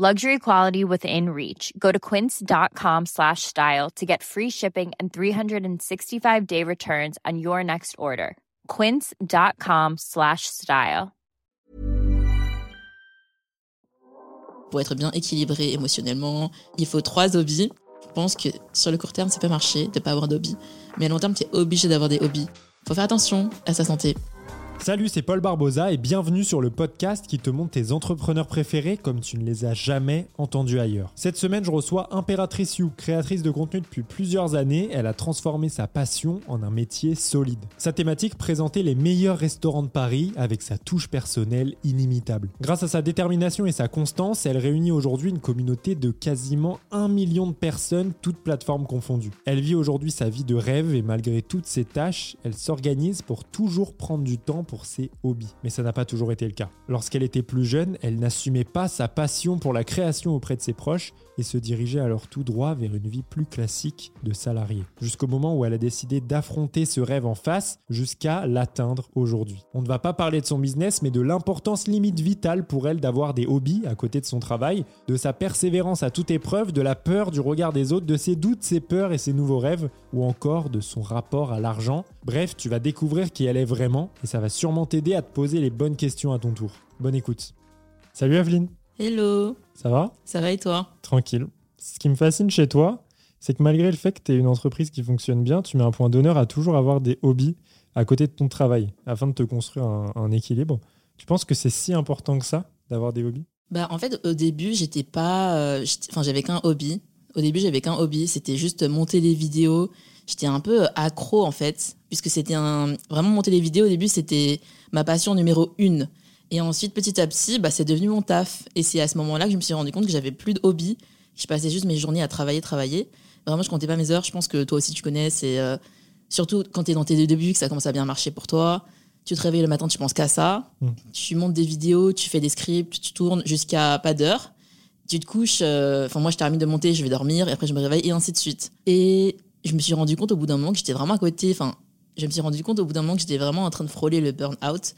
Luxury quality within reach. Go to quince.com slash style to get free shipping and 365 day returns on your next order. Quince.com slash style. Pour être bien équilibré émotionnellement, il faut trois hobbies. Je pense que sur le court terme, ça peut marcher de pas avoir d'hobby. Mais à long terme, tu es obligé d'avoir des hobbies. Faut faire attention à sa santé. Salut, c'est Paul Barbosa et bienvenue sur le podcast qui te montre tes entrepreneurs préférés comme tu ne les as jamais entendus ailleurs. Cette semaine, je reçois Impératrice You, créatrice de contenu depuis plusieurs années. Elle a transformé sa passion en un métier solide. Sa thématique, présenter les meilleurs restaurants de Paris avec sa touche personnelle inimitable. Grâce à sa détermination et sa constance, elle réunit aujourd'hui une communauté de quasiment un million de personnes, toutes plateformes confondues. Elle vit aujourd'hui sa vie de rêve et malgré toutes ses tâches, elle s'organise pour toujours prendre du temps pour ses hobbies. Mais ça n'a pas toujours été le cas. Lorsqu'elle était plus jeune, elle n'assumait pas sa passion pour la création auprès de ses proches et se dirigeait alors tout droit vers une vie plus classique de salarié. Jusqu'au moment où elle a décidé d'affronter ce rêve en face jusqu'à l'atteindre aujourd'hui. On ne va pas parler de son business, mais de l'importance limite vitale pour elle d'avoir des hobbies à côté de son travail, de sa persévérance à toute épreuve, de la peur du regard des autres, de ses doutes, ses peurs et ses nouveaux rêves, ou encore de son rapport à l'argent. Bref, tu vas découvrir qui elle est vraiment et ça va sûrement t'aider à te poser les bonnes questions à ton tour. Bonne écoute. Salut Aveline. Hello. Ça va? Ça va et toi? Tranquille. Ce qui me fascine chez toi, c'est que malgré le fait que tu es une entreprise qui fonctionne bien, tu mets un point d'honneur à toujours avoir des hobbies à côté de ton travail afin de te construire un, un équilibre. Tu penses que c'est si important que ça d'avoir des hobbies? Bah en fait au début j'étais pas, euh, enfin j'avais qu'un hobby. Au début j'avais qu'un hobby, c'était juste monter les vidéos. J'étais un peu accro en fait, puisque c'était un vraiment monter les vidéos au début c'était ma passion numéro une. Et ensuite, petit à petit, bah, c'est devenu mon taf. Et c'est à ce moment-là que je me suis rendu compte que j'avais plus de hobby. Je passais juste mes journées à travailler, travailler. Vraiment, je comptais pas mes heures. Je pense que toi aussi, tu connais. C'est euh, surtout quand tu es dans tes débuts que ça commence à bien marcher pour toi. Tu te réveilles le matin, tu penses qu'à ça. Mm. Tu montes des vidéos, tu fais des scripts, tu tournes jusqu'à pas d'heure. Tu te couches. euh, Enfin, moi, je termine de monter, je vais dormir. Et après, je me réveille et ainsi de suite. Et je me suis rendu compte au bout d'un moment que j'étais vraiment à côté. Enfin, je me suis rendu compte au bout d'un moment que j'étais vraiment en train de frôler le burn-out.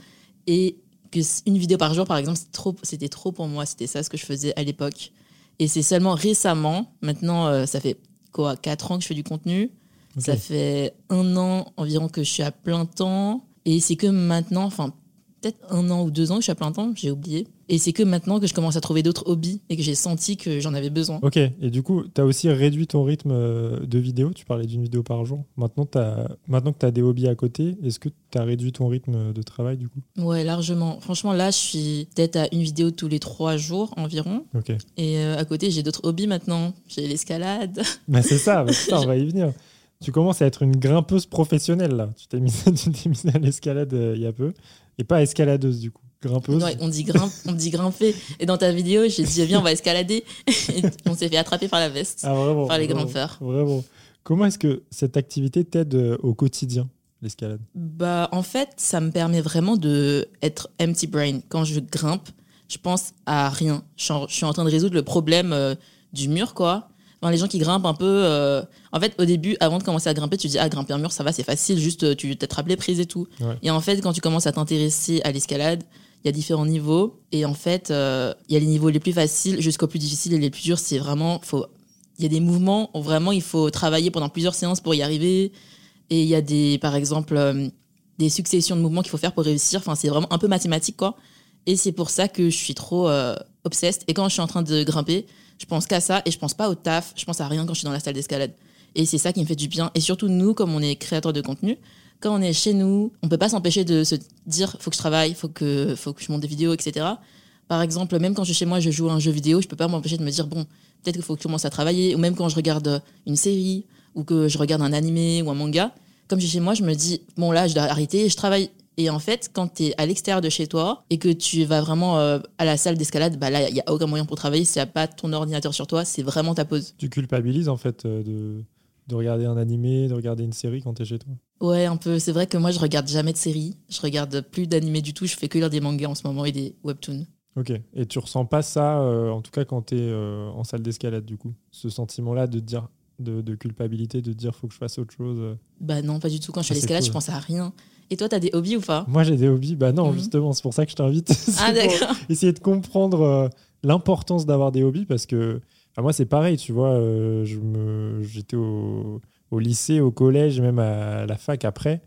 Et que une vidéo par jour, par exemple, c'était trop, c'était trop pour moi. C'était ça ce que je faisais à l'époque. Et c'est seulement récemment, maintenant, euh, ça fait quoi, 4 ans que je fais du contenu. Ça fait un an environ que je suis à plein temps. Et c'est que maintenant, enfin, peut-être un an ou deux ans que je suis à plein temps, j'ai oublié. Et c'est que maintenant que je commence à trouver d'autres hobbies et que j'ai senti que j'en avais besoin. Ok, et du coup, tu as aussi réduit ton rythme euh, de vidéo? Tu parlais d'une vidéo par jour. Maintenant, t'as- maintenant que tu as des hobbies à côté, est-ce que tu as réduit ton rythme de travail du coup? Ouais, largement. Franchement, là, je suis peut-être à une vidéo tous les trois jours environ. Ok. Et euh, à côté, j'ai d'autres hobbies maintenant. J'ai l'escalade. Bah, c'est ça, bah, on va y venir. Tu commences à être une grimpeuse professionnelle là. Tu t'es mise, mise à l'escalade euh, il y a peu. Et pas escaladeuse du coup. Grimpeuse. On dit grimpe, on dit grimper. Et dans ta vidéo, j'ai dit viens, on va escalader. Et on s'est fait attraper par la veste. Ah, vraiment, Par les vraiment, grimpeurs. Vraiment. Comment est-ce que cette activité t'aide euh, au quotidien, l'escalade? Bah, en fait, ça me permet vraiment de être empty brain. Quand je grimpe, je pense à rien. Je suis en, train de résoudre le problème euh, du mur, quoi. Enfin, les gens qui grimpent un peu. euh, En fait, au début, avant de commencer à grimper, tu dis ah grimper un mur, ça va, c'est facile. Juste, tu t'attrapes les prises et tout. Ouais. Et en fait, quand tu commences à t'intéresser à l'escalade, il y a différents niveaux. Et en fait, euh, il y a les niveaux les plus faciles jusqu'aux plus difficiles et les plus durs. C'est vraiment, il y a des mouvements où vraiment il faut travailler pendant plusieurs séances pour y arriver. Et il y a des, par exemple, euh, des successions de mouvements qu'il faut faire pour réussir. Enfin, c'est vraiment un peu mathématique, quoi. Et c'est pour ça que je suis trop euh, obsessed. Et quand je suis en train de grimper, je pense qu'à ça et je pense pas au taf. Je pense à rien quand je suis dans la salle d'escalade. Et c'est ça qui me fait du bien. Et surtout, nous, comme on est créateurs de contenu, quand on est chez nous, on peut pas s'empêcher de se dire faut que je travaille, faut que, faut que je monte des vidéos, etc. Par exemple, même quand je suis chez moi, je joue à un jeu vidéo, je peux pas m'empêcher de me dire bon, peut-être qu'il faut que je commence à travailler. Ou même quand je regarde une série ou que je regarde un animé ou un manga, comme je suis chez moi, je me dis bon là, je dois arrêter, je travaille. Et en fait, quand tu es à l'extérieur de chez toi et que tu vas vraiment euh, à la salle d'escalade, bah là, il n'y a aucun moyen pour travailler. N'y a pas ton ordinateur sur toi, c'est vraiment ta pause. Tu culpabilises en fait euh, de, de regarder un animé, de regarder une série quand t'es chez toi Ouais, un peu. C'est vrai que moi, je regarde jamais de séries. Je regarde plus d'animés du tout. Je fais que lire des mangas en ce moment et des webtoons. Ok. Et tu ressens pas ça, euh, en tout cas quand t'es euh, en salle d'escalade, du coup? Ce sentiment-là de dire de, de culpabilité, de dire faut que je fasse autre chose euh? Bah non, pas du tout. Quand je suis à Ah, l'escalade, cool. je pense à rien. Et toi, t'as des hobbies ou pas? Moi, j'ai des hobbies. Bah non, Mhm. justement, c'est pour ça que je t'invite. Ah d'accord. essayer de comprendre euh, l'importance d'avoir des hobbies parce que bah, moi, c'est pareil, tu vois. je me, j'étais au, au lycée, au collège, même à la fac après.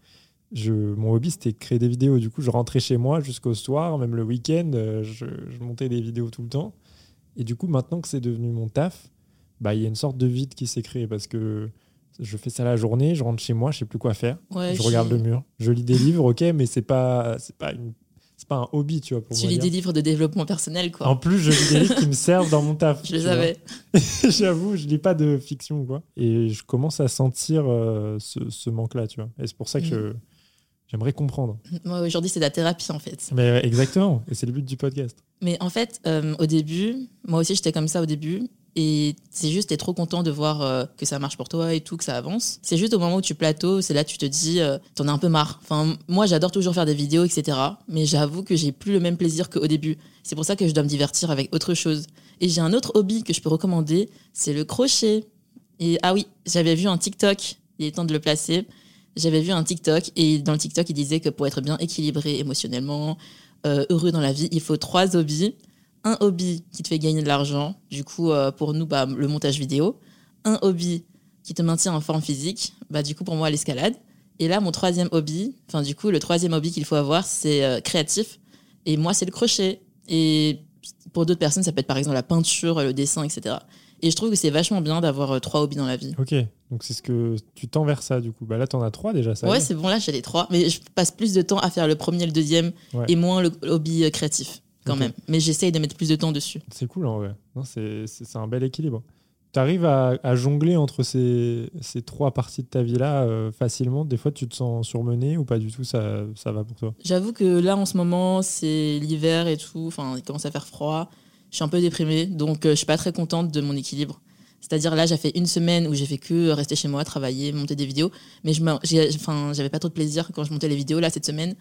Je, mon hobby, c'était créer des vidéos. Du coup, je rentrais chez moi jusqu'au soir, même le week-end, euh, je, je montais des vidéos tout le temps. Et du coup, maintenant que c'est devenu mon taf, bah, il y a une sorte de vide qui s'est créé parce que je fais ça la journée, je rentre chez moi, je sais plus quoi faire. Ouais, je regarde le mur. Je lis des livres, ok, mais c'est pas, c'est pas une, c'est pas un hobby, tu vois. Pour Tu lis des livres de développement personnel, quoi. En plus, je lis des livres qui me servent dans mon taf. je tu le vois. savais. J'avoue, je lis pas de fiction, quoi. Et je commence à sentir euh, ce, ce manque-là, tu vois. Et c'est pour ça que je- j'aimerais comprendre. Moi, aujourd'hui, c'est de la thérapie, en fait. Mais euh, exactement, et c'est le but du podcast. Mais en fait, euh, au début, moi aussi, j'étais comme ça au début. Et c'est juste, t'es trop content de voir euh, que ça marche pour toi et tout, que ça avance. C'est juste au moment où tu plateaux, c'est là tu te dis, euh, t'en as un peu marre. Enfin, moi, j'adore toujours faire des vidéos, etc. Mais j'avoue que j'ai plus le même plaisir qu'au début. C'est pour ça que je dois me divertir avec autre chose. Et j'ai un autre hobby que je peux recommander, c'est le crochet. Et ah oui, j'avais vu un TikTok, il est temps de le placer. J'avais vu un TikTok et dans le TikTok, il disait que pour être bien équilibré émotionnellement, euh, heureux dans la vie, il faut trois hobbies. Un hobby qui te fait gagner de l'argent, du coup, euh, pour nous, bah, le montage vidéo. Un hobby qui te maintient en forme physique, bah, du coup, pour moi, l'escalade. Et là, mon troisième hobby, enfin, du coup, le troisième hobby qu'il faut avoir, c'est euh, créatif. Et moi, c'est le crochet. Et pour d'autres personnes, ça peut être par exemple la peinture, le dessin, etc. Et je trouve que c'est vachement bien d'avoir euh, trois hobbies dans la vie. Ok, donc c'est ce que tu tends vers ça, du coup. Bah là, t'en as trois déjà, ça. ouais, c'est bon, là, j'ai les trois. Mais je passe plus de temps à faire le premier et le deuxième, Ouais. et moins le hobby créatif, quand même. Mais j'essaye de mettre plus de temps dessus. C'est cool en vrai. C'est, un bel équilibre. Tu arrives à, à jongler entre ces, ces trois parties de ta vie-là euh, facilement Des fois, tu te sens surmené ou pas du tout? Ça, ça va pour toi? J'avoue que là, en ce moment, c'est l'hiver et tout. Enfin, il commence à faire froid. Je suis un peu déprimée, donc euh, je suis pas très contente de mon équilibre. C'est-à-dire là, j'ai fait une semaine où j'ai fait que rester chez moi, travailler, monter des vidéos, mais je enfin, j'avais pas trop de plaisir quand je montais les vidéos là cette semaine.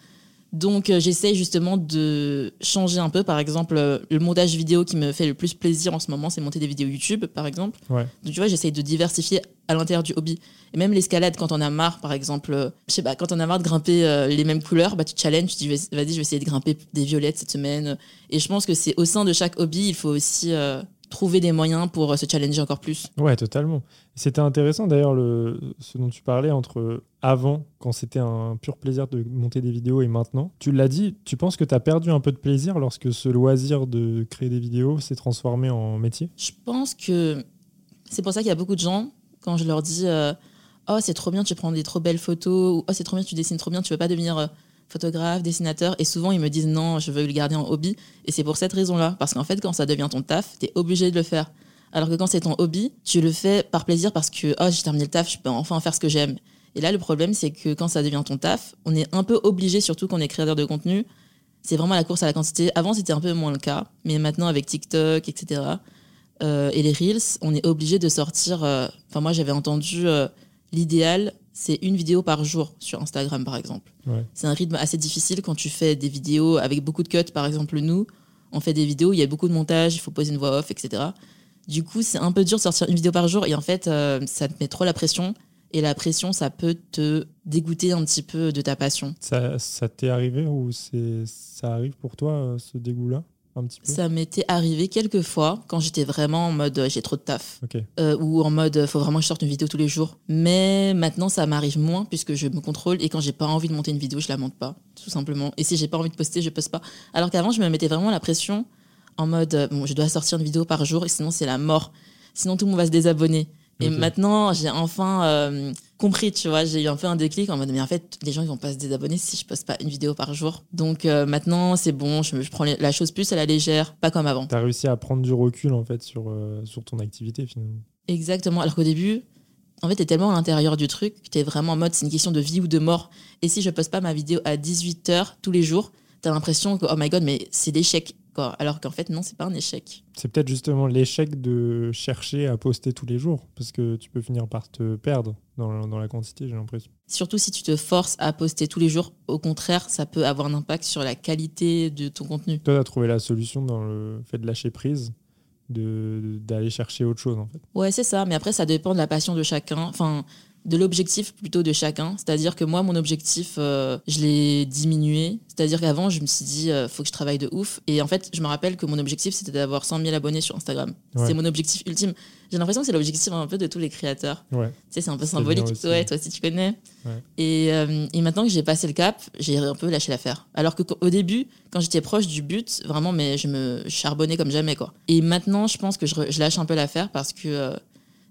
Donc euh, j'essaye justement de changer un peu. Par exemple, euh, le montage vidéo qui me fait le plus plaisir en ce moment, c'est monter des vidéos YouTube, par exemple. Ouais. Donc tu vois, j'essaye de diversifier à l'intérieur du hobby. Et même l'escalade, quand on a marre, par exemple, euh, je sais pas, quand on a marre de grimper euh, les mêmes couleurs, bah tu te challenges, tu dis vas- vas-y, je vais essayer de grimper des violettes cette semaine. Et je pense que c'est au sein de chaque hobby, il faut aussi trouver des moyens pour euh, se challenger encore plus. Ouais, totalement. C'était intéressant d'ailleurs le, ce dont tu parlais entre avant, quand c'était un pur plaisir de monter des vidéos, et maintenant. Tu l'as dit, tu penses que tu as perdu un peu de plaisir lorsque ce loisir de créer des vidéos s'est transformé en métier? Je pense que c'est pour ça qu'il y a beaucoup de gens, quand je leur dis euh, Oh, c'est trop bien, tu prends des trop belles photos, ou Oh, c'est trop bien, tu dessines trop bien, tu veux pas devenir euh, photographe, dessinateur. Et souvent, ils me disent Non, je veux le garder en hobby. Et c'est pour cette raison-là. Parce qu'en fait, quand ça devient ton taf, tu es obligé de le faire. Alors que quand c'est ton hobby, tu le fais par plaisir parce que Oh, j'ai terminé le taf, je peux enfin faire ce que j'aime. Et là, le problème, c'est que quand ça devient ton taf, on est un peu obligé, surtout quand on est créateur de contenu. C'est vraiment la course à la quantité. Avant, c'était un peu moins le cas. Mais maintenant, avec TikTok, etc., euh, et les Reels, on est obligé de sortir. euh, Enfin, moi, j'avais entendu euh, l'idéal, c'est une vidéo par jour sur Instagram, par exemple. Ouais. C'est un rythme assez difficile quand tu fais des vidéos avec beaucoup de cuts. Par exemple, nous, on fait des vidéos, il y a beaucoup de montage, il faut poser une voix off, etc. Du coup, c'est un peu dur de sortir une vidéo par jour. Et en fait, euh, ça te met trop la pression. Et la pression, ça peut te dégoûter un petit peu de ta passion. Ça, ça t'est arrivé ou ça arrive pour toi, euh, ce dégoût-là? Un petit peu Ça m'était arrivé quelques fois quand j'étais vraiment en mode euh, j'ai trop de taf. Euh, ou en mode euh, faut vraiment que je sorte une vidéo tous les jours. Mais maintenant ça m'arrive moins puisque je me contrôle et quand j'ai pas envie de monter une vidéo, je la monte pas, tout simplement. Et si j'ai pas envie de poster, je poste pas. Alors qu'avant je me mettais vraiment la pression en mode bon, je dois sortir une vidéo par jour et sinon c'est la mort. Sinon tout le monde va se désabonner. Et maintenant j'ai enfin euh, compris, tu vois, j'ai eu un peu un déclic en mode mais en fait les gens ils vont pas se désabonner si je poste pas une vidéo par jour. Donc euh, maintenant c'est bon, je, prends la chose plus à la légère, pas comme avant. T'as réussi à prendre du recul en fait sur, euh, sur ton activité finalement. Exactement. Alors qu'au début, en fait, t'es tellement à l'intérieur du truc que t'es vraiment en mode c'est une question de vie ou de mort. Et si je poste pas ma vidéo à 18h tous les jours, t'as l'impression que oh my god, mais c'est l'échec. Alors qu'en fait, non, c'est pas un échec. C'est peut-être justement l'échec de chercher à poster tous les jours, parce que tu peux finir par te perdre dans, dans la quantité, j'ai l'impression. Surtout si tu te forces à poster tous les jours, au contraire, ça peut avoir un impact sur la qualité de ton contenu. Toi, tu as trouvé la solution dans le fait de lâcher prise d'aller chercher autre chose en fait. Ouais, c'est ça, mais après ça dépend de la passion de chacun. Enfin, de l'objectif plutôt de chacun. C'est-à-dire que moi, mon objectif, euh, je l'ai diminué. C'est-à-dire qu'avant, je me suis dit, euh, faut que je travaille de ouf. Et en fait, je me rappelle que mon objectif, c'était d'avoir 100 000 abonnés sur Instagram. C'est mon objectif ultime. J'ai l'impression que c'est l'objectif un peu de tous les créateurs. Ouais. Tu sais, c'est un peu symbolique. ouais, toi aussi, tu connais. Et, euh, et, maintenant que j'ai passé le cap, j'ai un peu lâché l'affaire. Alors qu'au début, quand j'étais proche du but, vraiment, mais je me charbonnais comme jamais, quoi. Et maintenant, je pense que je, je lâche un peu l'affaire parce que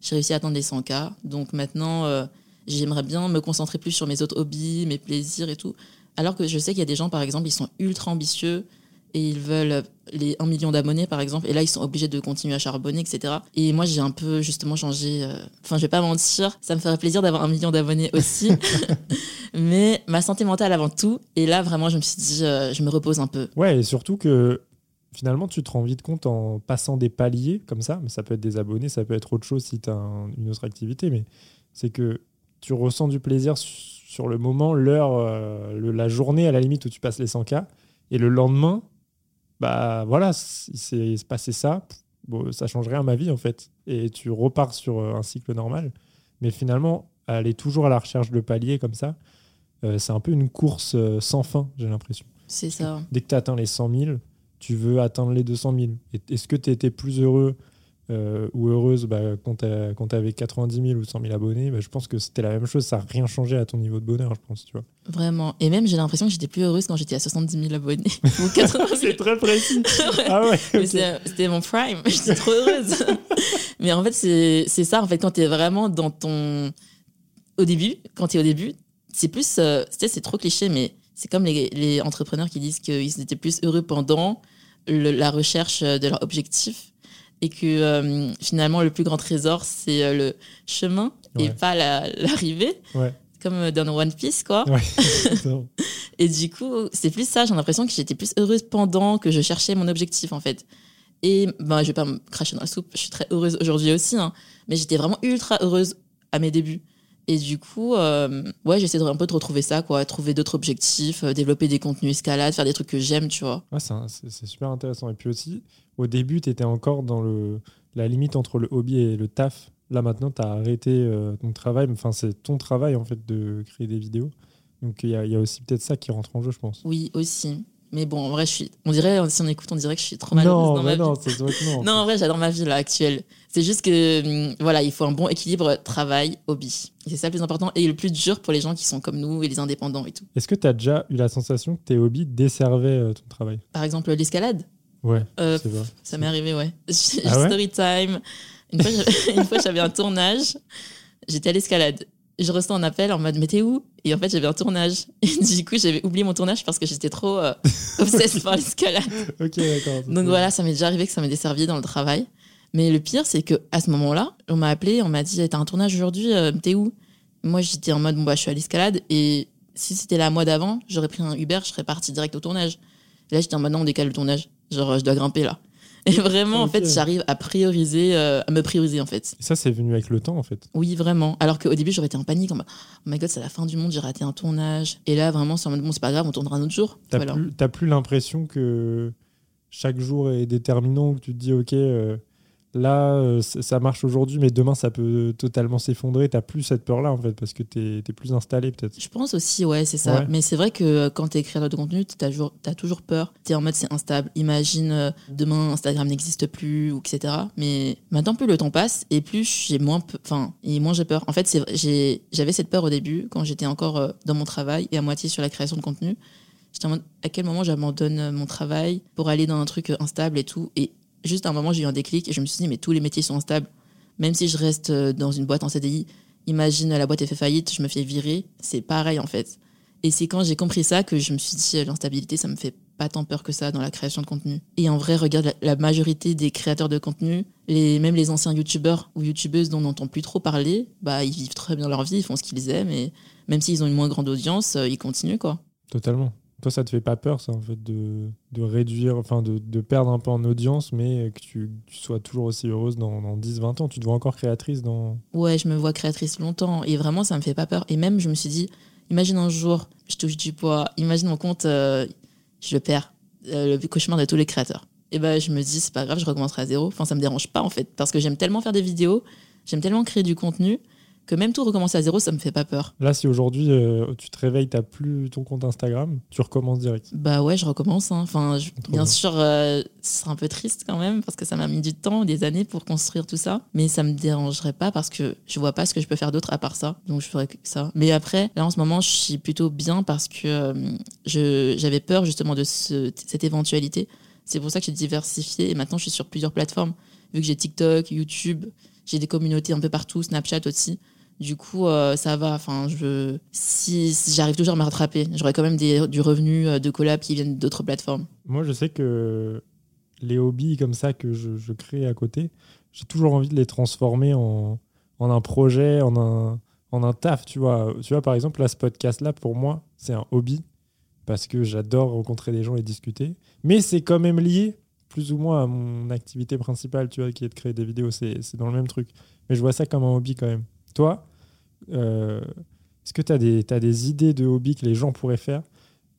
j'ai réussi à atteindre les 100K. Donc maintenant, euh, j'aimerais bien me concentrer plus sur mes autres hobbies, mes plaisirs et tout. Alors que je sais qu'il y a des gens, par exemple, ils sont ultra ambitieux et ils veulent les 1 million d'abonnés, par exemple. Et là, ils sont obligés de continuer à charbonner, etc. Et moi, j'ai un peu justement changé. Euh, enfin, je vais pas mentir, ça me ferait plaisir d'avoir un million d'abonnés aussi. Mais ma santé mentale avant tout. Et là, vraiment, je me suis dit, euh, je me repose un peu. Ouais, et surtout que finalement, tu te rends vite compte en passant des paliers comme ça, mais ça peut être des abonnés, ça peut être autre chose si tu as une autre activité, mais c'est que tu ressens du plaisir sur le moment, l'heure, euh, la journée à la limite où tu passes les 100K, et le lendemain, bah voilà, il s'est passé ça, bon, ça change rien à ma vie en fait, et tu repars sur euh, un cycle normal, mais finalement, aller toujours à la recherche de paliers comme ça, euh, c'est un peu une course sans fin, j'ai l'impression. C'est ça. Dès que tu atteins les 100 000, tu veux atteindre les 200 000. Est-ce que tu étais plus heureux euh, ou heureuse bah, quand tu avais 90 000 ou 100 000 abonnés bah, Je pense que c'était la même chose. Ça n'a rien changé à ton niveau de bonheur, je pense. Tu vois. Vraiment. Et même, j'ai l'impression que j'étais plus heureuse quand j'étais à 70 000 abonnés. C'est très précis. Ah ouais, C'était mon prime. J'étais trop heureuse. Mais en fait, c'est ça. En fait, quand tu es vraiment dans ton. Au début, quand tu es au début, c'est plus. Euh, tu sais, c'est trop cliché, mais c'est comme les, les, entrepreneurs qui disent qu'ils étaient plus heureux pendant la recherche de leur objectif et que euh, finalement le plus grand trésor c'est euh, le chemin et pas l'arrivée comme dans One Piece quoi. Et du coup c'est plus ça j'ai l'impression que j'étais plus heureuse pendant que je cherchais mon objectif en fait. Et ben je vais pas me cracher dans la soupe je suis très heureuse aujourd'hui aussi hein, mais j'étais vraiment ultra heureuse à mes débuts et du coup, euh, ouais, j'essaie de un peu de retrouver ça, quoi, trouver d'autres objectifs, euh, développer des contenus escalade, faire des trucs que j'aime, tu vois. Ouais, c'est super intéressant. Et puis aussi, au début, tu étais encore dans le, la limite entre le hobby et le taf. Là, maintenant, tu as arrêté euh, ton travail. Enfin, c'est ton travail, en fait, de créer des vidéos. Donc, il y, y, a aussi peut-être ça qui rentre en jeu, je pense. Oui, aussi. Mais bon, en vrai, je suis. On dirait, si on écoute, on dirait que je suis trop malheureuse dans ma non, vie. Non, non, en vrai, j'adore ma vie là actuelle. C'est juste que hum, voilà, il faut un bon équilibre travail hobby. C'est ça le plus important et le plus dur pour les gens qui sont comme nous et les indépendants et tout. Est-ce que tu as déjà eu la sensation que tes hobbies desservaient euh, ton travail? Par exemple, l'escalade? Ouais. Euh, ça m'est arrivé, ouais. Ah Story time. Une fois, j'avais un tournage. J'étais à l'escalade je reçois un appel en mode mais t'es où? Et en fait j'avais un tournage. Et du coup j'avais oublié mon tournage parce que j'étais trop euh, obsesse par l'escalade. ok d'accord. Donc voilà, ça m'est déjà arrivé que ça m'ait desservi dans le travail. Mais le pire c'est que à ce moment-là, on m'a appelé, on m'a dit t'as un tournage aujourd'hui, euh, t'es où? Moi j'étais en mode bon bah je suis à l'escalade et si c'était la mois d'avant, j'aurais pris un Uber, je serais parti direct au tournage. là j'étais en mode non on décale le tournage, genre je dois grimper là. Et vraiment, en fait, j'arrive à prioriser, euh, à me prioriser, en fait. Et ça, c'est venu avec le temps, en fait. Oui, vraiment. Alors qu'au début, j'aurais été en panique, en mode, oh my god, c'est la fin du monde, j'ai raté un tournage. Et là, vraiment, c'est en mode, bon, c'est pas grave, on tournera un autre jour. T'as plus, plus l'impression que chaque jour est déterminant, que tu te dis, ok, euh, là, euh, ça marche aujourd'hui, mais demain, ça peut totalement s'effondrer. Tu plus cette peur-là, en fait, parce que tu es, plus installé, peut-être. Je pense aussi, ouais, c'est ça. Mais c'est vrai que euh, quand tu es créateur de contenu, tu as, toujours peur. Tu es en mode, c'est instable. Imagine, euh, demain, Instagram n'existe plus, ou etc. Mais maintenant, plus le temps passe, et plus j'ai moins, enfin, et moins j'ai peur. En fait, j'avais cette peur au début, quand j'étais encore dans mon travail et à moitié sur la création de contenu. J'étais en mode, à quel moment j'abandonne mon travail pour aller dans un truc instable et tout. Et juste à un moment, j'ai eu un déclic et je me suis dit, mais tous les métiers sont instables. Même si je reste euh, dans une boîte en CDI, imagine la boîte est fait faillite, je me fais virer, c'est pareil en fait. Et c'est quand j'ai compris ça que je me suis dit, l'instabilité, ça me fait pas tant peur que ça dans la création de contenu. Et en vrai, regarde la, majorité des créateurs de contenu, les, même les anciens youtubeurs ou youtubeuses dont on n'entend plus trop parler, bah, ils vivent très bien leur vie, ils font ce qu'ils aiment et même s'ils ont une moins grande audience, euh, ils continuent quoi. Totalement. Toi, ça te fait pas peur, ça, en fait, de, de réduire, enfin, de, de perdre un peu en audience, mais que tu, tu sois toujours aussi heureuse dans, dans 10, 20 ans? Tu te vois encore créatrice dans. Ouais, je me vois créatrice longtemps. Et vraiment, ça me fait pas peur. Et même, je me suis dit, imagine un jour, je touche du poids, imagine mon compte, euh, je le perds. Euh, le cauchemar de tous les créateurs. Et ben, je me dis, c'est pas grave, je recommencerai à zéro. Enfin, ça me dérange pas, en fait, parce que j'aime tellement faire des vidéos, j'aime tellement créer du contenu que même tout recommencer à zéro, ça me fait pas peur. Là, si aujourd'hui euh, tu te réveilles, t'as plus ton compte Instagram, tu recommences direct. Bah ouais, je recommence. hein. Enfin, je- bien bien. sûr, euh, ce sera un peu triste quand même parce que ça m'a mis du temps, des années pour construire tout ça. Mais ça me dérangerait pas parce que je vois pas ce que je peux faire d'autre à part ça. Donc je ferais que ça. Mais après, là en ce moment, je suis plutôt bien parce que euh, je- j'avais peur justement de ce- cette éventualité. C'est pour ça que j'ai diversifié et maintenant je suis sur plusieurs plateformes. Vu que j'ai TikTok, YouTube, j'ai des communautés un peu partout, Snapchat aussi. Du coup, euh, ça va. Enfin, je, si, j'arrive toujours à me rattraper, j'aurai quand même du revenu euh, de collab qui viennent d'autres plateformes. Moi, je sais que les hobbies comme ça que je, crée à côté, j'ai toujours envie de les transformer en, en un projet, en un, en un taf, tu vois. Tu vois, par exemple, là, ce podcast-là, pour moi, c'est un hobby parce que j'adore rencontrer des gens et discuter. Mais c'est quand même lié plus ou moins à mon activité principale, tu vois, qui est de créer des vidéos. C'est dans le même truc. Mais je vois ça comme un hobby quand même. Toi, est-ce que tu as, des- idées de hobby que les gens pourraient faire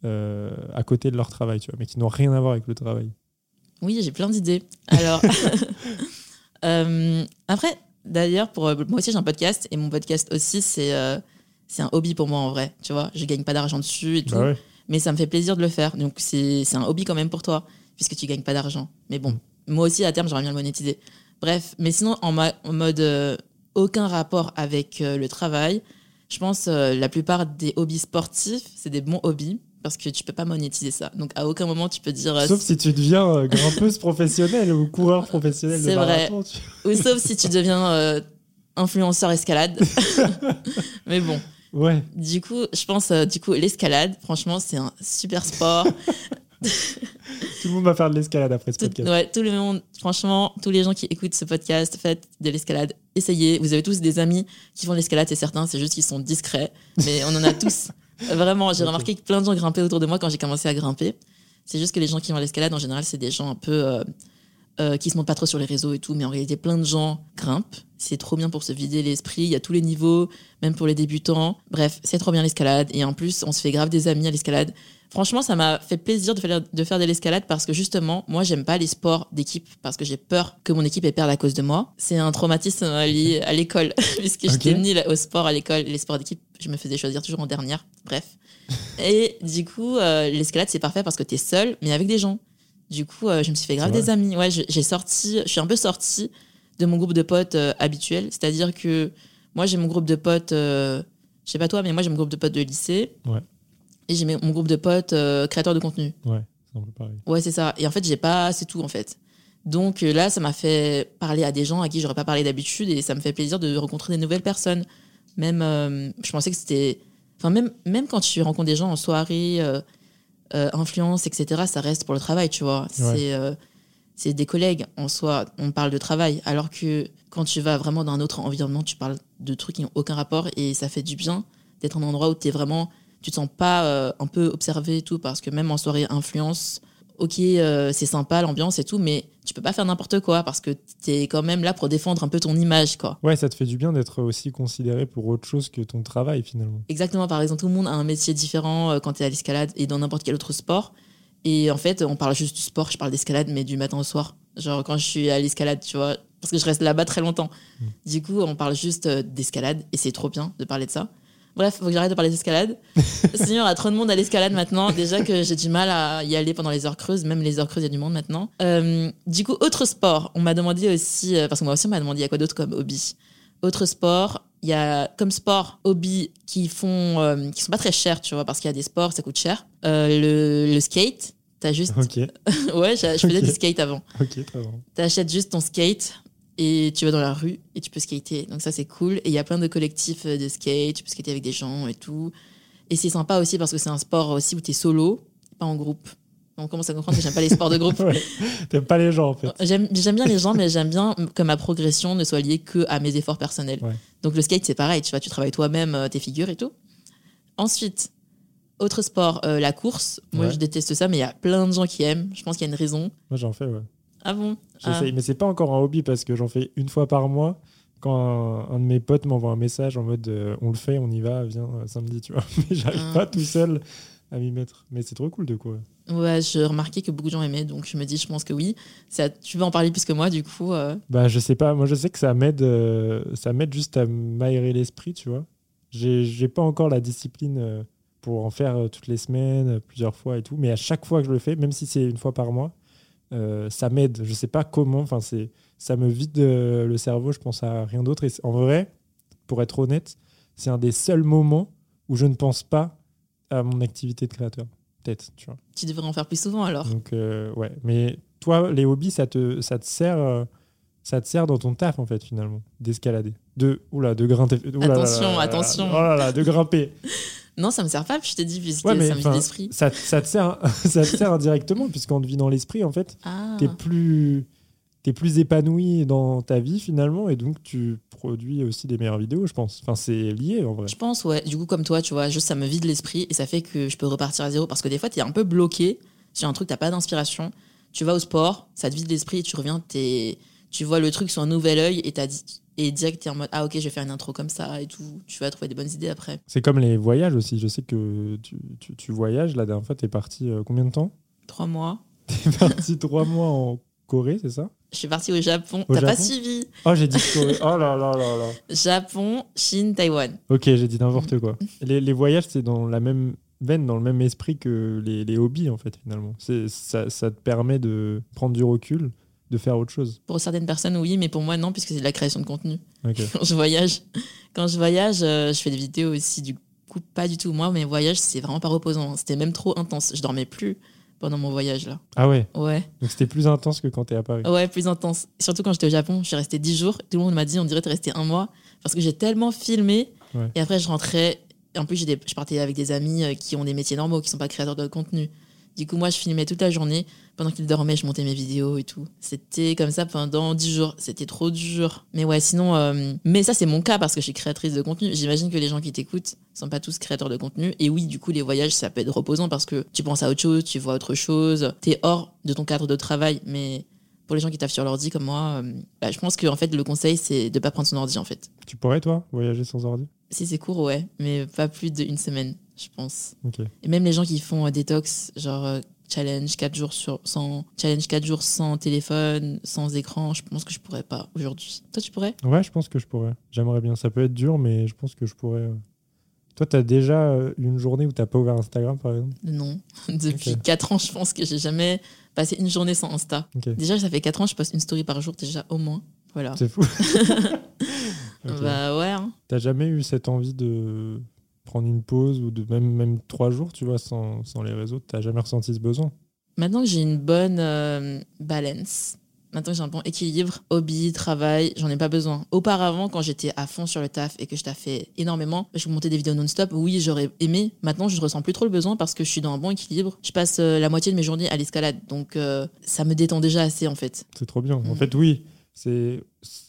euh, à côté de leur travail, tu vois, mais qui n'ont rien à voir avec le travail? Oui, j'ai plein d'idées. Alors, euh, après, d'ailleurs, pour euh, moi aussi, j'ai un podcast et mon podcast aussi, c'est euh, c'est un hobby pour moi en vrai. Tu vois, je gagne pas d'argent dessus et tout, Bah ouais. mais ça me fait plaisir de le faire. Donc, c'est un hobby quand même pour toi, puisque tu gagnes pas d'argent. Mais bon, moi aussi, à terme, j'aimerais bien le monétiser. Bref, mais sinon, en, ma- en mode euh, aucun rapport avec euh, le travail, je pense euh, la plupart des hobbies sportifs, c'est des bons hobbies parce que tu peux pas monétiser ça. Donc, à aucun moment, tu peux dire. euh, Sauf si tu deviens grimpeuse professionnelle ou coureur professionnel de C'est vrai. tu- Ou sauf si tu deviens euh, influenceur escalade. Mais bon, Ouais, du coup, je pense, euh, du coup, l'escalade, franchement, c'est un super sport. tout le monde va faire de l'escalade après ce Tout, podcast. ouais, tout le monde, franchement, tous les gens qui écoutent ce podcast, faites de l'escalade. Essayez. Vous avez tous des amis qui font de l'escalade, c'est certain, c'est juste qu'ils sont discrets. Mais on en a tous. Vraiment, j'ai remarqué que plein de gens grimpaient autour de moi quand j'ai commencé à grimper. C'est juste que les gens qui vont à l'escalade, en général, c'est des gens un peu. euh, euh, qui se montrent pas trop sur les réseaux et tout, mais en réalité, plein de gens grimpent. C'est trop bien pour se vider l'esprit. Il y a tous les niveaux, même pour les débutants. Bref, c'est trop bien l'escalade. Et en plus, on se fait grave des amis à l'escalade. Franchement, ça m'a fait plaisir de faire, de faire de l'escalade parce que justement, moi, j'aime pas les sports d'équipe parce que j'ai peur que mon équipe ait perde à cause de moi. C'est un traumatisme lié à l'école puisque j'étais nulle au sport à l'école. Les sports d'équipe, je me faisais choisir toujours en dernière. Bref. Et du coup, euh, l'escalade, c'est parfait parce que t'es seul, mais avec des gens. Du coup, euh, je me suis fait grave des amis. Ouais, j'ai sorti, je suis un peu sortie de mon groupe de potes euh, habituel. C'est-à-dire que moi, j'ai mon groupe de potes, je sais pas toi, mais moi, j'ai mon groupe de potes de lycée. Ouais. Et j'ai mon groupe de potes euh, créateurs de contenu. Ouais, c'est un peu pareil. Ouais, c'est ça. Et en fait, j'ai pas, c'est tout en fait. Donc euh, là, ça m'a fait parler à des gens à qui j'aurais pas parlé d'habitude et ça me fait plaisir de rencontrer des nouvelles personnes. Même, euh, je pensais que c'était, enfin même même quand tu rencontres des gens en soirée, euh, influence, etc. Ça reste pour le travail, tu vois. C'est euh, c'est des collègues en soi. On parle de travail, alors que quand tu vas vraiment dans un autre environnement, tu parles de trucs qui n'ont aucun rapport et ça fait du bien d'être en un endroit où tu es vraiment tu te sens pas euh, un peu observé et tout parce que même en soirée influence ok euh, c'est sympa l'ambiance et tout mais tu peux pas faire n'importe quoi parce que tu es quand même là pour défendre un peu ton image quoi. Ouais, ça te fait du bien d'être aussi considéré pour autre chose que ton travail finalement. exactement par exemple tout le monde a un métier différent euh, quand tu es à l'escalade et dans n'importe quel autre sport. Et en fait on parle juste du sport je parle d'escalade mais du matin au soir. Genre quand je suis à l'escalade tu vois parce que je reste là-bas très longtemps. Mm. du coup on parle juste d'escalade et c'est trop bien de parler de ça Bref, faut que j'arrête de parler d'escalade. Sinon, il y aura trop de monde à l'escalade maintenant. Déjà que j'ai du mal à y aller pendant les heures creuses. Même les heures creuses, il y a du monde maintenant. Euh, du coup, autre sport. On m'a demandé aussi, euh, parce que moi aussi, on m'a demandé il y a quoi d'autre comme hobby? Autre sport, il y a comme sport, hobby qui font, euh, qui sont pas très chers, tu vois, parce qu'il y a des sports, ça coûte cher. Euh, le, le skate, t'as juste, Ok, ouais, je, je faisais Ok. du skate avant. ok, très bien. T'achètes juste ton skate et tu vas dans la rue et tu peux skater. Donc ça, c'est cool. Et il y a plein de collectifs euh, de skate. Tu peux skater avec des gens et tout. Et c'est sympa aussi parce que c'est un sport aussi où tu es solo, pas en groupe. On commence à comprendre que j'aime pas les sports de groupe. Ouais, T'aimes pas les gens en fait. J'aime j'aime bien les gens, mais j'aime bien que ma progression ne soit liée que à mes efforts personnels. Ouais. Donc le skate, c'est pareil. Tu vois, tu travailles toi-même euh, tes figures et tout. Ensuite, Autre sport, euh, la course. Moi, Ouais. je déteste ça, mais il y a plein de gens qui aiment. Je pense qu'il y a une raison. Moi, j'en fais, ouais. Ah bon Ah. J'essaye, mais c'est pas encore un hobby parce que j'en fais une fois par mois. Quand un, un de mes potes m'envoie un message en mode euh, on le fait, on y va, viens euh, samedi, tu vois. Mais j'arrive Ah. pas tout seul à m'y mettre. Mais c'est trop cool de quoi. Ouais, je remarquais que beaucoup de gens aimaient, donc je me dis, je pense que oui. Ça, tu vas en parler plus que moi, du coup. euh, Bah, je sais pas, moi je sais que ça m'aide ça m'aide juste à m'aérer l'esprit, tu vois. J'ai pas encore la discipline pour en faire toutes les semaines, plusieurs fois et tout, mais à chaque fois que je le fais, même si c'est une fois par mois, euh, ça m'aide. Je sais pas comment, enfin c'est ça me vide euh, le cerveau, je pense à rien d'autre. Et en vrai, pour être honnête, c'est un des seuls moments où je ne pense pas à mon activité de créateur. Peut-être, tu vois. tu devrais en faire plus souvent alors. Donc, euh, ouais. Mais toi, les hobbies, ça te, ça te sert. ça te sert dans ton taf, en fait, finalement, d'escalader. De, oula, de grimper. oula là là Attention, là attention. Oh là là, de grimper. Non, ça me sert pas, je t'ai dit, Ouais, mais, ça me vide l'esprit. Ça, ça te sert, ça te sert indirectement, puisqu'en te vidant l'esprit, en fait, Ah. t'es plus, t'es plus épanoui dans ta vie, finalement, et donc tu produis aussi des meilleures vidéos, je pense. Enfin, c'est lié, en vrai. Je pense, ouais. Du coup, comme toi, tu vois, juste ça me vide l'esprit et ça fait que je peux repartir à zéro. Parce que des fois, tu es un peu bloqué sur un truc, t'as pas d'inspiration. Tu vas au sport, ça te vide l'esprit tu reviens, t'es- tu vois le truc sur un nouvel œil et, t'as dit... et direct, tu es en mode Ah, ok, je vais faire une intro comme ça et tout. Tu vas trouver des bonnes idées après. C'est comme les voyages aussi. Je sais que tu, tu, tu voyages. La dernière fois, t'es parti euh, combien de temps? Trois mois. T'es parti trois mois en Corée, c'est ça? Je suis partie au Japon. T'as pas suivi Oh, j'ai dit Corée. Oh là là là là. Japon, Chine, Taïwan. Ok, j'ai dit n'importe quoi. Les, les voyages, c'est dans la même veine, dans le même esprit que les, les hobbies, en fait, finalement. Ça, ça te permet de prendre du recul, de faire autre chose. Pour certaines personnes, oui, mais pour moi, non, puisque c'est de la création de contenu. Ok. quand je voyage. Quand je voyage, euh, je fais des vidéos aussi. Du coup, pas du tout. Moi, mes voyages, c'est vraiment pas reposant. C'était même trop intense. Je dormais plus pendant mon voyage là. Ah ouais, Ouais, donc c'était plus intense que quand t'es à Paris. ouais, plus intense. Surtout quand j'étais au Japon, je suis restée 10 jours. Tout le monde m'a dit, on dirait t'es resté un mois. Parce que j'ai tellement filmé. Ouais. Et après, je rentrais. En plus, j'ai des- je partais avec des amis euh, qui ont des métiers normaux, qui sont pas créateurs de contenu. Du coup, moi, je filmais toute la journée. Pendant qu'ils dormaient, je montais mes vidéos et tout. C'était comme ça pendant 10 jours. C'était trop dur. Mais ouais, sinon. euh, Mais ça, c'est mon cas parce que je suis créatrice de contenu. J'imagine que les gens qui t'écoutent sont pas tous créateurs de contenu. Et oui, du coup, les voyages, ça peut être reposant parce que tu penses à autre chose, tu vois autre chose. T'es hors de ton cadre de travail. Mais pour les gens qui taffent sur l'ordi comme moi, euh, bah, je pense que en fait, le conseil, c'est de pas prendre son ordi en fait. Tu pourrais, toi, voyager sans ordi? Si c'est court, ouais. Mais pas plus d'une semaine, je pense. Et même les gens qui font euh, détox, genre euh, challenge 4 jours sur sans challenge 4 jours sans téléphone, sans écran, je pense que je pourrais pas aujourd'hui. Toi tu pourrais? Ouais, je pense que je pourrais. J'aimerais bien. Ça peut être dur, mais je pense que je pourrais. euh. Toi, t'as déjà euh, une journée où t'as pas ouvert Instagram, par exemple? Non. Depuis Ok. 4 ans, je pense que j'ai jamais passé une journée sans Insta. Déjà, ça fait 4 ans, je poste une story par jour déjà au moins. Voilà. C'est fou. Bah ouais. hein. T'as jamais eu cette envie de prendre une pause ou de même, même trois jours, tu vois, sans, sans les réseaux T'as jamais ressenti ce besoin Maintenant que j'ai une bonne euh, balance, maintenant que j'ai un bon équilibre, hobby, travail, j'en ai pas besoin. Auparavant, quand j'étais à fond sur le taf et que je taffais énormément, je montais des vidéos non-stop, oui, j'aurais aimé. Maintenant, je ressens plus trop le besoin parce que je suis dans un bon équilibre. Je passe euh, la moitié de mes journées à l'escalade, donc euh, ça me détend déjà assez en fait. C'est trop bien. En Mm. fait, oui. C'est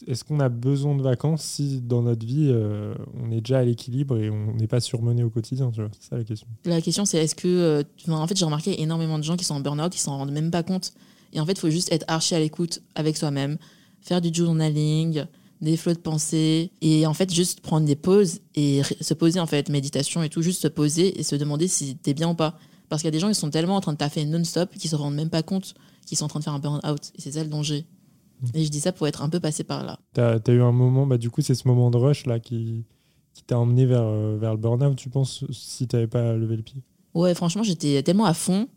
est-ce qu'on a besoin de vacances si dans notre vie euh, on est déjà à l'équilibre et on n'est pas surmené au quotidien, C'est ça la question. La question, c'est est-ce que. euh, en fait, j'ai remarqué énormément de gens qui sont en burn-out, qui s'en rendent même pas compte. Et en fait, il faut juste être archi à l'écoute avec soi-même, faire du journaling, des flots de pensée, et en fait, juste prendre des pauses et se poser, en fait, méditation et tout, juste se poser et se demander si t'es bien ou pas. Parce qu'il y a des gens qui sont tellement en train de taffer non-stop qu'ils se rendent même pas compte qu'ils sont en train de faire un burn-out. Et c'est ça le danger. Et je dis ça pour être un peu passé par là. T'as as eu un moment, bah, du coup, c'est ce moment de rush là qui, qui t'a emmené vers, euh, vers le burn-out, tu penses, si t'avais pas levé le pied? Ouais, franchement, j'étais tellement à fond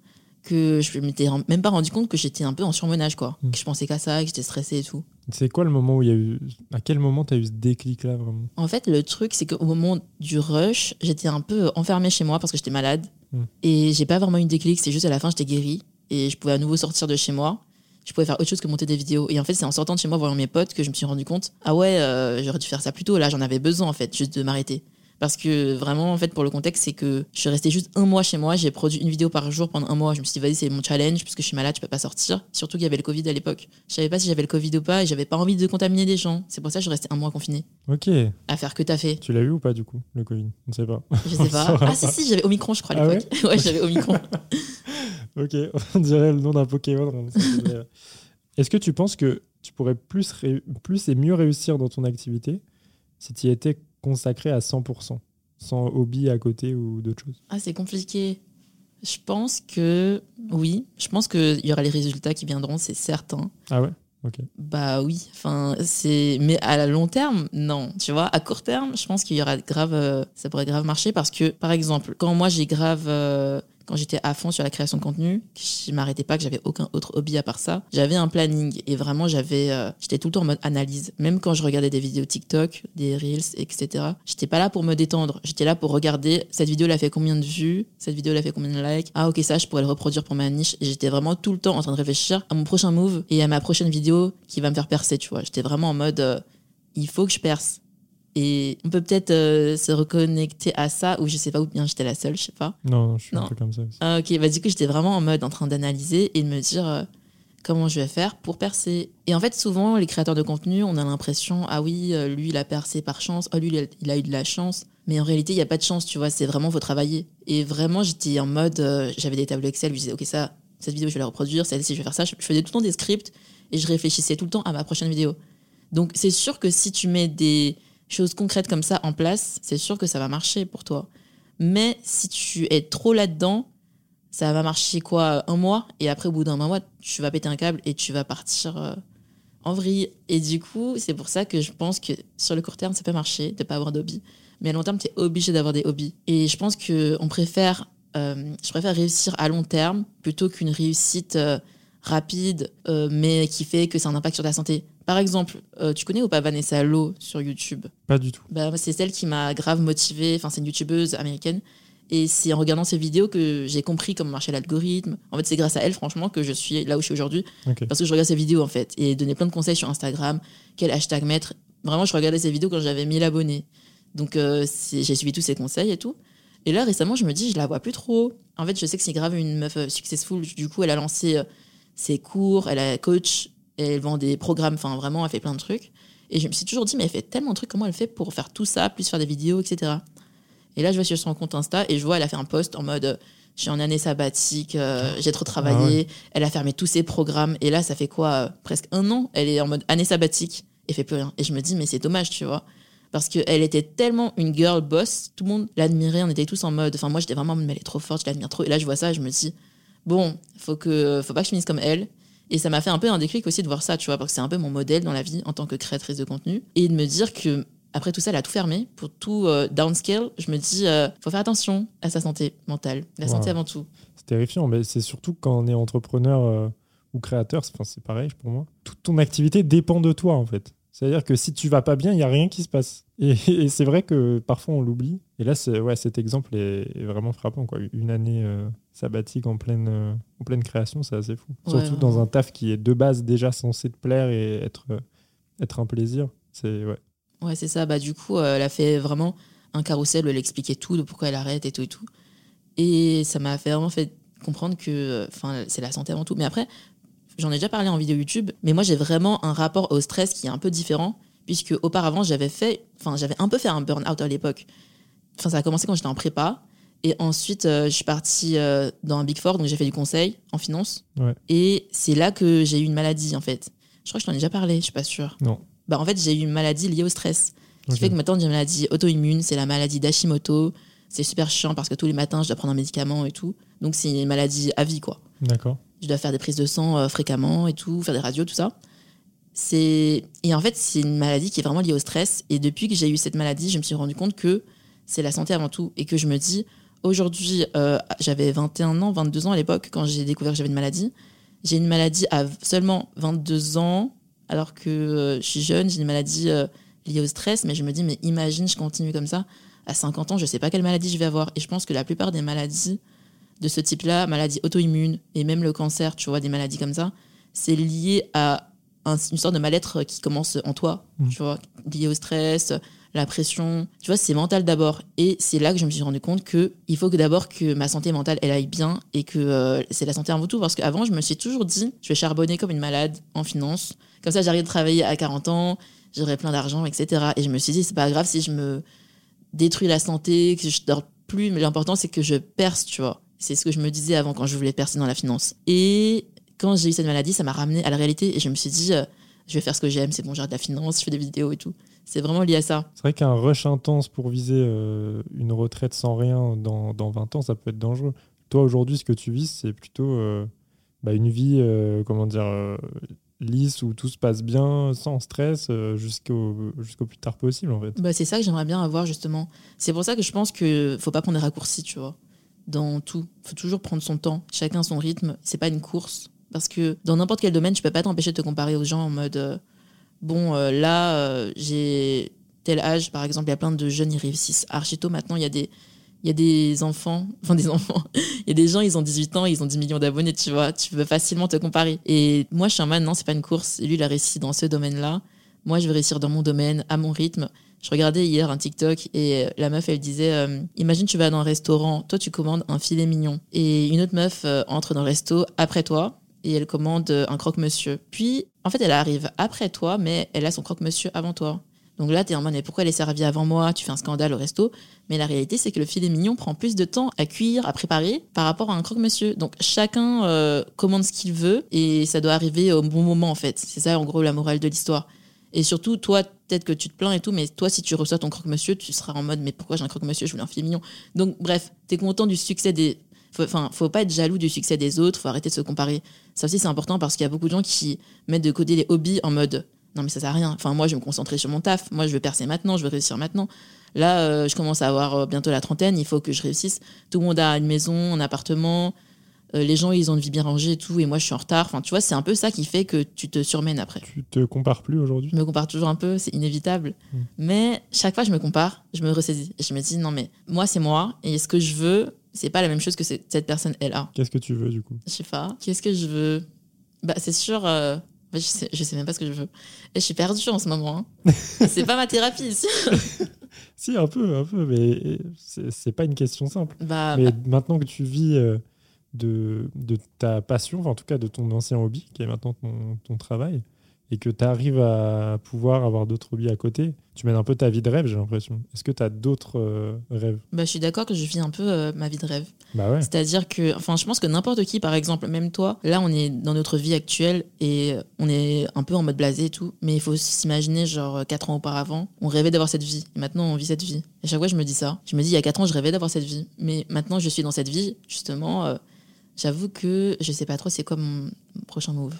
que je m'étais même pas rendu compte que j'étais un peu en surmenage, quoi. Mm. Que je pensais qu'à ça, que j'étais stressée et tout. C'est quoi le moment où il y a eu. À quel moment t'as eu ce déclic là, vraiment? En fait, le truc, c'est qu'au moment du rush, j'étais un peu enfermée chez moi parce que j'étais malade. Mm. Et j'ai pas vraiment eu de déclic, c'est juste à la fin, j'étais guérie. Et je pouvais à nouveau sortir de chez moi. Je pouvais faire autre chose que monter des vidéos. Et en fait, c'est en sortant de chez moi, voyant mes potes, que je me suis rendu compte ah ouais, euh, j'aurais dû faire ça plus tôt. Là, j'en avais besoin, en fait, juste de m'arrêter. Parce que vraiment, en fait, pour le contexte, c'est que je suis restée juste un mois chez moi. J'ai produit une vidéo par jour pendant un mois. Je me suis dit, vas-y, c'est mon challenge, puisque je suis malade, je peux pas sortir. Surtout qu'il y avait le Covid à l'époque. Je savais pas si j'avais le Covid ou pas et j'avais pas envie de contaminer des gens. C'est pour ça que je suis restée un mois confinée. Ok. À faire que t'as fait. Tu l'as eu ou pas du coup, le Covid? On ne sait pas. Je sais pas. Ah, si, si, j'avais Omicron, je crois, à Ah l'époque. ouais, j'avais Omicron. Ok, on dirait le nom d'un Pokémon. Est-ce que tu penses que tu pourrais plus, plus et mieux réussir dans ton activité si tu y étais consacré à 100%, sans hobby à côté ou d'autres choses Ah, c'est compliqué. Je pense que oui. Je pense qu'il y aura les résultats qui viendront, c'est certain. Ah ouais? Ok. Bah oui. Enfin, c'est. Mais à long terme, non. Tu vois, à court terme, je pense qu'il y aura grave. euh, Ça pourrait grave marcher parce que, par exemple, quand moi j'ai grave. euh, Quand j'étais à fond sur la création de contenu, je m'arrêtais pas, que j'avais aucun autre hobby à part ça, j'avais un planning et vraiment j'avais, euh, j'étais tout le temps en mode analyse. Même quand je regardais des vidéos TikTok, des reels, etc. J'étais pas là pour me détendre. J'étais là pour regarder cette vidéo elle a fait combien de vues, cette vidéo elle a fait combien de likes? Ah ok ça je pourrais le reproduire pour ma niche. Et j'étais vraiment tout le temps en train de réfléchir à mon prochain move et à ma prochaine vidéo qui va me faire percer. Tu vois, j'étais vraiment en mode euh, il faut que je perce. Et on peut peut-être euh, se reconnecter à ça, ou je sais pas, ou bien j'étais la seule, je sais pas. Non, non, je suis un Non. peu comme ça aussi. Ah, ok, bah du coup, j'étais vraiment en mode en train d'analyser et de me dire euh, comment je vais faire pour percer. Et en fait, souvent, les créateurs de contenu, on a l'impression, ah oui, euh, lui, il a percé par chance, oh, lui, il a, il a eu de la chance. Mais en réalité, il n'y a pas de chance, tu vois, c'est vraiment, faut travailler. Et vraiment, j'étais en mode, euh, j'avais des tableaux Excel, je disais, ok, ça, cette vidéo, je vais la reproduire, celle-ci, je vais faire ça. Je, je faisais tout le temps des scripts et je réfléchissais tout le temps à ma prochaine vidéo. Donc, c'est sûr que si tu mets des choses concrètes comme ça en place, c'est sûr que ça va marcher pour toi. Mais si tu es trop là-dedans, ça va marcher quoi un mois et après au bout d'un mois tu vas péter un câble et tu vas partir euh, en vrille. Et du coup c'est pour ça que je pense que sur le court terme ça peut marcher de pas avoir d'hobby. Mais à long terme tu es obligé d'avoir des hobbies. Et je pense que on préfère euh, je préfère réussir à long terme plutôt qu'une réussite euh, rapide mais qui fait que c'est un impact sur ta santé par exemple euh, tu connais ou pas Vanessa Lowe sur YouTube? Pas du tout. bah, c'est celle qui m'a grave motivée. Enfin, c'est une youtubeuse américaine. Et c'est en regardant ses vidéos que j'ai compris comment marchait l'algorithme. En fait, c'est grâce à elle, franchement, que je suis là où je suis aujourd'hui. Parce que je regarde ses vidéos, en fait. Et donnait plein de conseils sur Instagram. Quel hashtag mettre? Vraiment, je regardais ses vidéos quand j'avais 1000 abonnés. Donc, euh, j'ai suivi tous ses conseils et tout. Et là, récemment, je me dis, je la vois plus trop. En fait, je sais que c'est grave une meuf euh, successful. Du coup, elle a lancé ses cours, elle a coach, elle vend des programmes. Enfin, vraiment, elle fait plein de trucs. Et je me suis toujours dit, mais elle fait tellement de trucs, comment elle fait pour faire tout ça, plus faire des vidéos, etc. Et là, je vois sur son compte Insta et je vois, elle a fait un post en mode, je suis en année sabbatique, euh, j'ai trop travaillé. Elle a fermé tous ses programmes. Et là, ça fait quoi euh, Presque un an, elle est en mode année sabbatique et fait plus rien. Et je me dis, mais c'est dommage, tu vois. Parce qu'elle était tellement une girl boss, tout le monde l'admirait, on était tous en mode. Enfin, moi, j'étais vraiment, en mode, mais elle est trop forte, je l'admire trop. Et là, je vois ça, je me dis, bon, faut, que, faut pas que je finisse comme elle. Et ça m'a fait un peu un déclic aussi de voir ça, tu vois, parce que c'est un peu mon modèle dans la vie en tant que créatrice de contenu. Et de me dire que, après tout ça, elle a tout fermé pour tout euh, downscale. Je me dis, euh, faut faire attention à sa santé mentale, la Wow. santé avant tout. C'est terrifiant, mais c'est surtout quand on est entrepreneur euh, ou créateur, c'est pareil pour moi. Toute ton activité dépend de toi en fait. C'est-à-dire que si tu vas pas bien, il y a rien qui se passe. Et, et c'est vrai que parfois on l'oublie. Et là, ouais, cet exemple est, est vraiment frappant. Quoi. Une année euh, sabbatique en pleine, euh, en pleine création, c'est assez fou. Ouais, Surtout dans un taf qui est de base déjà censé te plaire et être, euh, être un plaisir. C'est ouais. Ouais, c'est ça. Bah, du coup, euh, elle a fait vraiment un carrousel où elle expliquait tout, de pourquoi elle arrête et tout et tout. Et ça m'a fait vraiment fait comprendre que enfin, c'est la santé avant tout. Mais après, j'en ai déjà parlé en vidéo YouTube, mais moi, j'ai vraiment un rapport au stress qui est un peu différent, puisque auparavant, j'avais fait, enfin, j'avais un peu fait un burn-out à l'époque. Enfin, ça a commencé quand j'étais en prépa. Et ensuite, euh, je suis partie euh, dans un Big Four, donc j'ai fait du conseil en finance. Ouais. Et c'est là que j'ai eu une maladie, en fait. Je crois que je t'en ai déjà parlé, je suis pas sûre. Non. Bah, en fait, j'ai eu une maladie liée au stress. Ce qui fait que maintenant, j'ai une maladie auto-immune, c'est la maladie d'Hashimoto. C'est super chiant parce que tous les matins, je dois prendre un médicament et tout. Donc, c'est une maladie à vie, quoi. D'accord. Je dois faire des prises de sang euh, fréquemment et tout, faire des radios, tout ça. C'est Et en fait, c'est une maladie qui est vraiment liée au stress. Et depuis que j'ai eu cette maladie, je me suis rendu compte que c'est la santé avant tout. Et que je me dis, aujourd'hui, euh, j'avais 21 ans, 22 ans à l'époque, quand j'ai découvert que j'avais une maladie. J'ai une maladie à seulement 22 ans, alors que euh, je suis jeune, j'ai une maladie euh, liée au stress. Mais je me dis, mais imagine, je continue comme ça. À 50 ans, je sais pas quelle maladie je vais avoir. Et je pense que la plupart des maladies de ce type-là, maladies auto-immunes, et même le cancer, tu vois, des maladies comme ça, c'est lié à un- une sorte de mal-être qui commence en toi, Mhm. tu vois, lié au stress, la pression. Tu vois, c'est mental d'abord. Et c'est là que je me suis rendu compte que il faut que d'abord que ma santé mentale, elle aille bien et que euh, c'est la santé avant tout. Parce qu'avant, je me suis toujours dit, je vais charbonner comme une malade en finance. Comme ça, j'arrive de travailler à 40 ans, j'aurai plein d'argent, etc. Et je me suis dit, c'est pas grave si je me détruis la santé, que je dors plus, mais l'important, c'est que je perce, tu vois. C'est ce que je me disais avant quand je voulais percer dans la finance. Et quand j'ai eu cette maladie, ça m'a ramené à la réalité et je me suis dit, euh, je vais faire ce que j'aime, c'est bon, j'arrête la finance, je fais des vidéos et tout. C'est vraiment lié à ça. C'est vrai qu'un rush intense pour viser euh, une retraite sans rien dans, dans, 20 ans, ça peut être dangereux. Toi, aujourd'hui, ce que tu vises, c'est plutôt euh, bah, une vie, euh, comment dire, lisse où tout se passe bien, sans stress, jusqu'au jusqu'au plus tard possible, en fait. Bah, c'est ça que j'aimerais bien avoir, justement. C'est pour ça que je pense qu'il faut pas prendre des raccourcis, tu vois, dans tout. faut toujours prendre son temps, chacun son rythme. C'est pas une course. Parce que dans n'importe quel domaine, tu peux pas t'empêcher de te comparer aux gens en mode bon, euh, là, euh, j'ai tel âge, par exemple, il y a plein de jeunes, ils réussissent archi tôt. Maintenant, il y a des, il y a des enfants, enfin des enfants, il y a des gens, ils ont 18 ans, ils ont 10 millions d'abonnés, tu vois, tu peux facilement te comparer. Et moi, je suis un man, non, c'est pas une course. Lui, il a réussi dans ce domaine-là. Moi, je vais réussir dans mon domaine, à mon rythme. Je regardais hier un TikTok et euh, la meuf, elle disait Imagine, tu vas dans un restaurant, toi, tu commandes un filet mignon. Et une autre meuf entre dans le resto après toi et elle commande un croque-monsieur. Puis, en fait, elle arrive après toi, mais elle a son croque-monsieur avant toi. Donc là, tu es en mode, mais pourquoi elle est servie avant moi? Tu fais un scandale au resto. Mais la réalité, c'est que le filet mignon prend plus de temps à cuire, à préparer par rapport à un croque-monsieur. Donc chacun euh, commande ce qu'il veut et ça doit arriver au bon moment, en fait. C'est ça, en gros, la morale de l'histoire. Et surtout, toi, peut-être que tu te plains et tout, mais toi, si tu reçois ton croque-monsieur, tu seras en mode, mais pourquoi j'ai un croque-monsieur Je voulais un filet mignon. Donc, bref, tu es content du succès des, Enfin, faut pas être jaloux du succès des autres, faut arrêter de se comparer. Ça aussi, c'est important parce qu'il y a beaucoup de gens qui mettent de côté les hobbies en mode non, mais ça sert à rien. Enfin, moi, je vais me concentrer sur mon taf. Moi, je veux percer maintenant, je veux réussir maintenant. Là, euh, je commence à avoir euh, bientôt la trentaine, il faut que je réussisse. Tout le monde a une maison, un appartement. Euh, les gens, ils ont une vie bien rangée et tout, et moi, je suis en retard. Enfin, tu vois, c'est un peu ça qui fait que tu te surmènes après. Tu te compares plus aujourd'hui? Je me compare toujours un peu, c'est inévitable. Hmm. Mais chaque fois, je me compare, je me ressaisis. Et je me dis, non, mais moi, c'est moi, et ce que je veux, c'est pas la même chose que cette personne elle a. Qu'est-ce que tu veux du coup? Je sais pas. Qu'est-ce que je veux? Bah c'est sûr. Euh, je, sais, je sais même pas ce que je veux. Et je suis perdue en ce moment. Hein. c'est pas ma thérapie ici. si un peu, un peu, mais c'est pas une question simple. Bah, mais bah. maintenant que tu vis euh, de, de ta passion, enfin en tout cas de ton ancien hobby, qui est maintenant ton, ton travail, et que tu arrives à pouvoir avoir d'autres hobbies à côté, tu mènes un peu ta vie de rêve, j'ai l'impression. Est-ce que tu as d'autres euh, rêves? Bah, Je suis d'accord que je vis un peu euh, ma vie de rêve. Bah ouais. C'est-à-dire que, enfin, je pense que n'importe qui, par exemple, même toi, là, on est dans notre vie actuelle et on est un peu en mode blasé et tout, mais il faut s'imaginer, genre, quatre ans auparavant, on rêvait d'avoir cette vie. Et maintenant, on vit cette vie. Et chaque fois, je me dis ça. Je me dis, il y a quatre ans, je rêvais d'avoir cette vie. Mais maintenant, je suis dans cette vie, justement. Euh, j'avoue que je sais pas trop c'est quoi mon prochain move.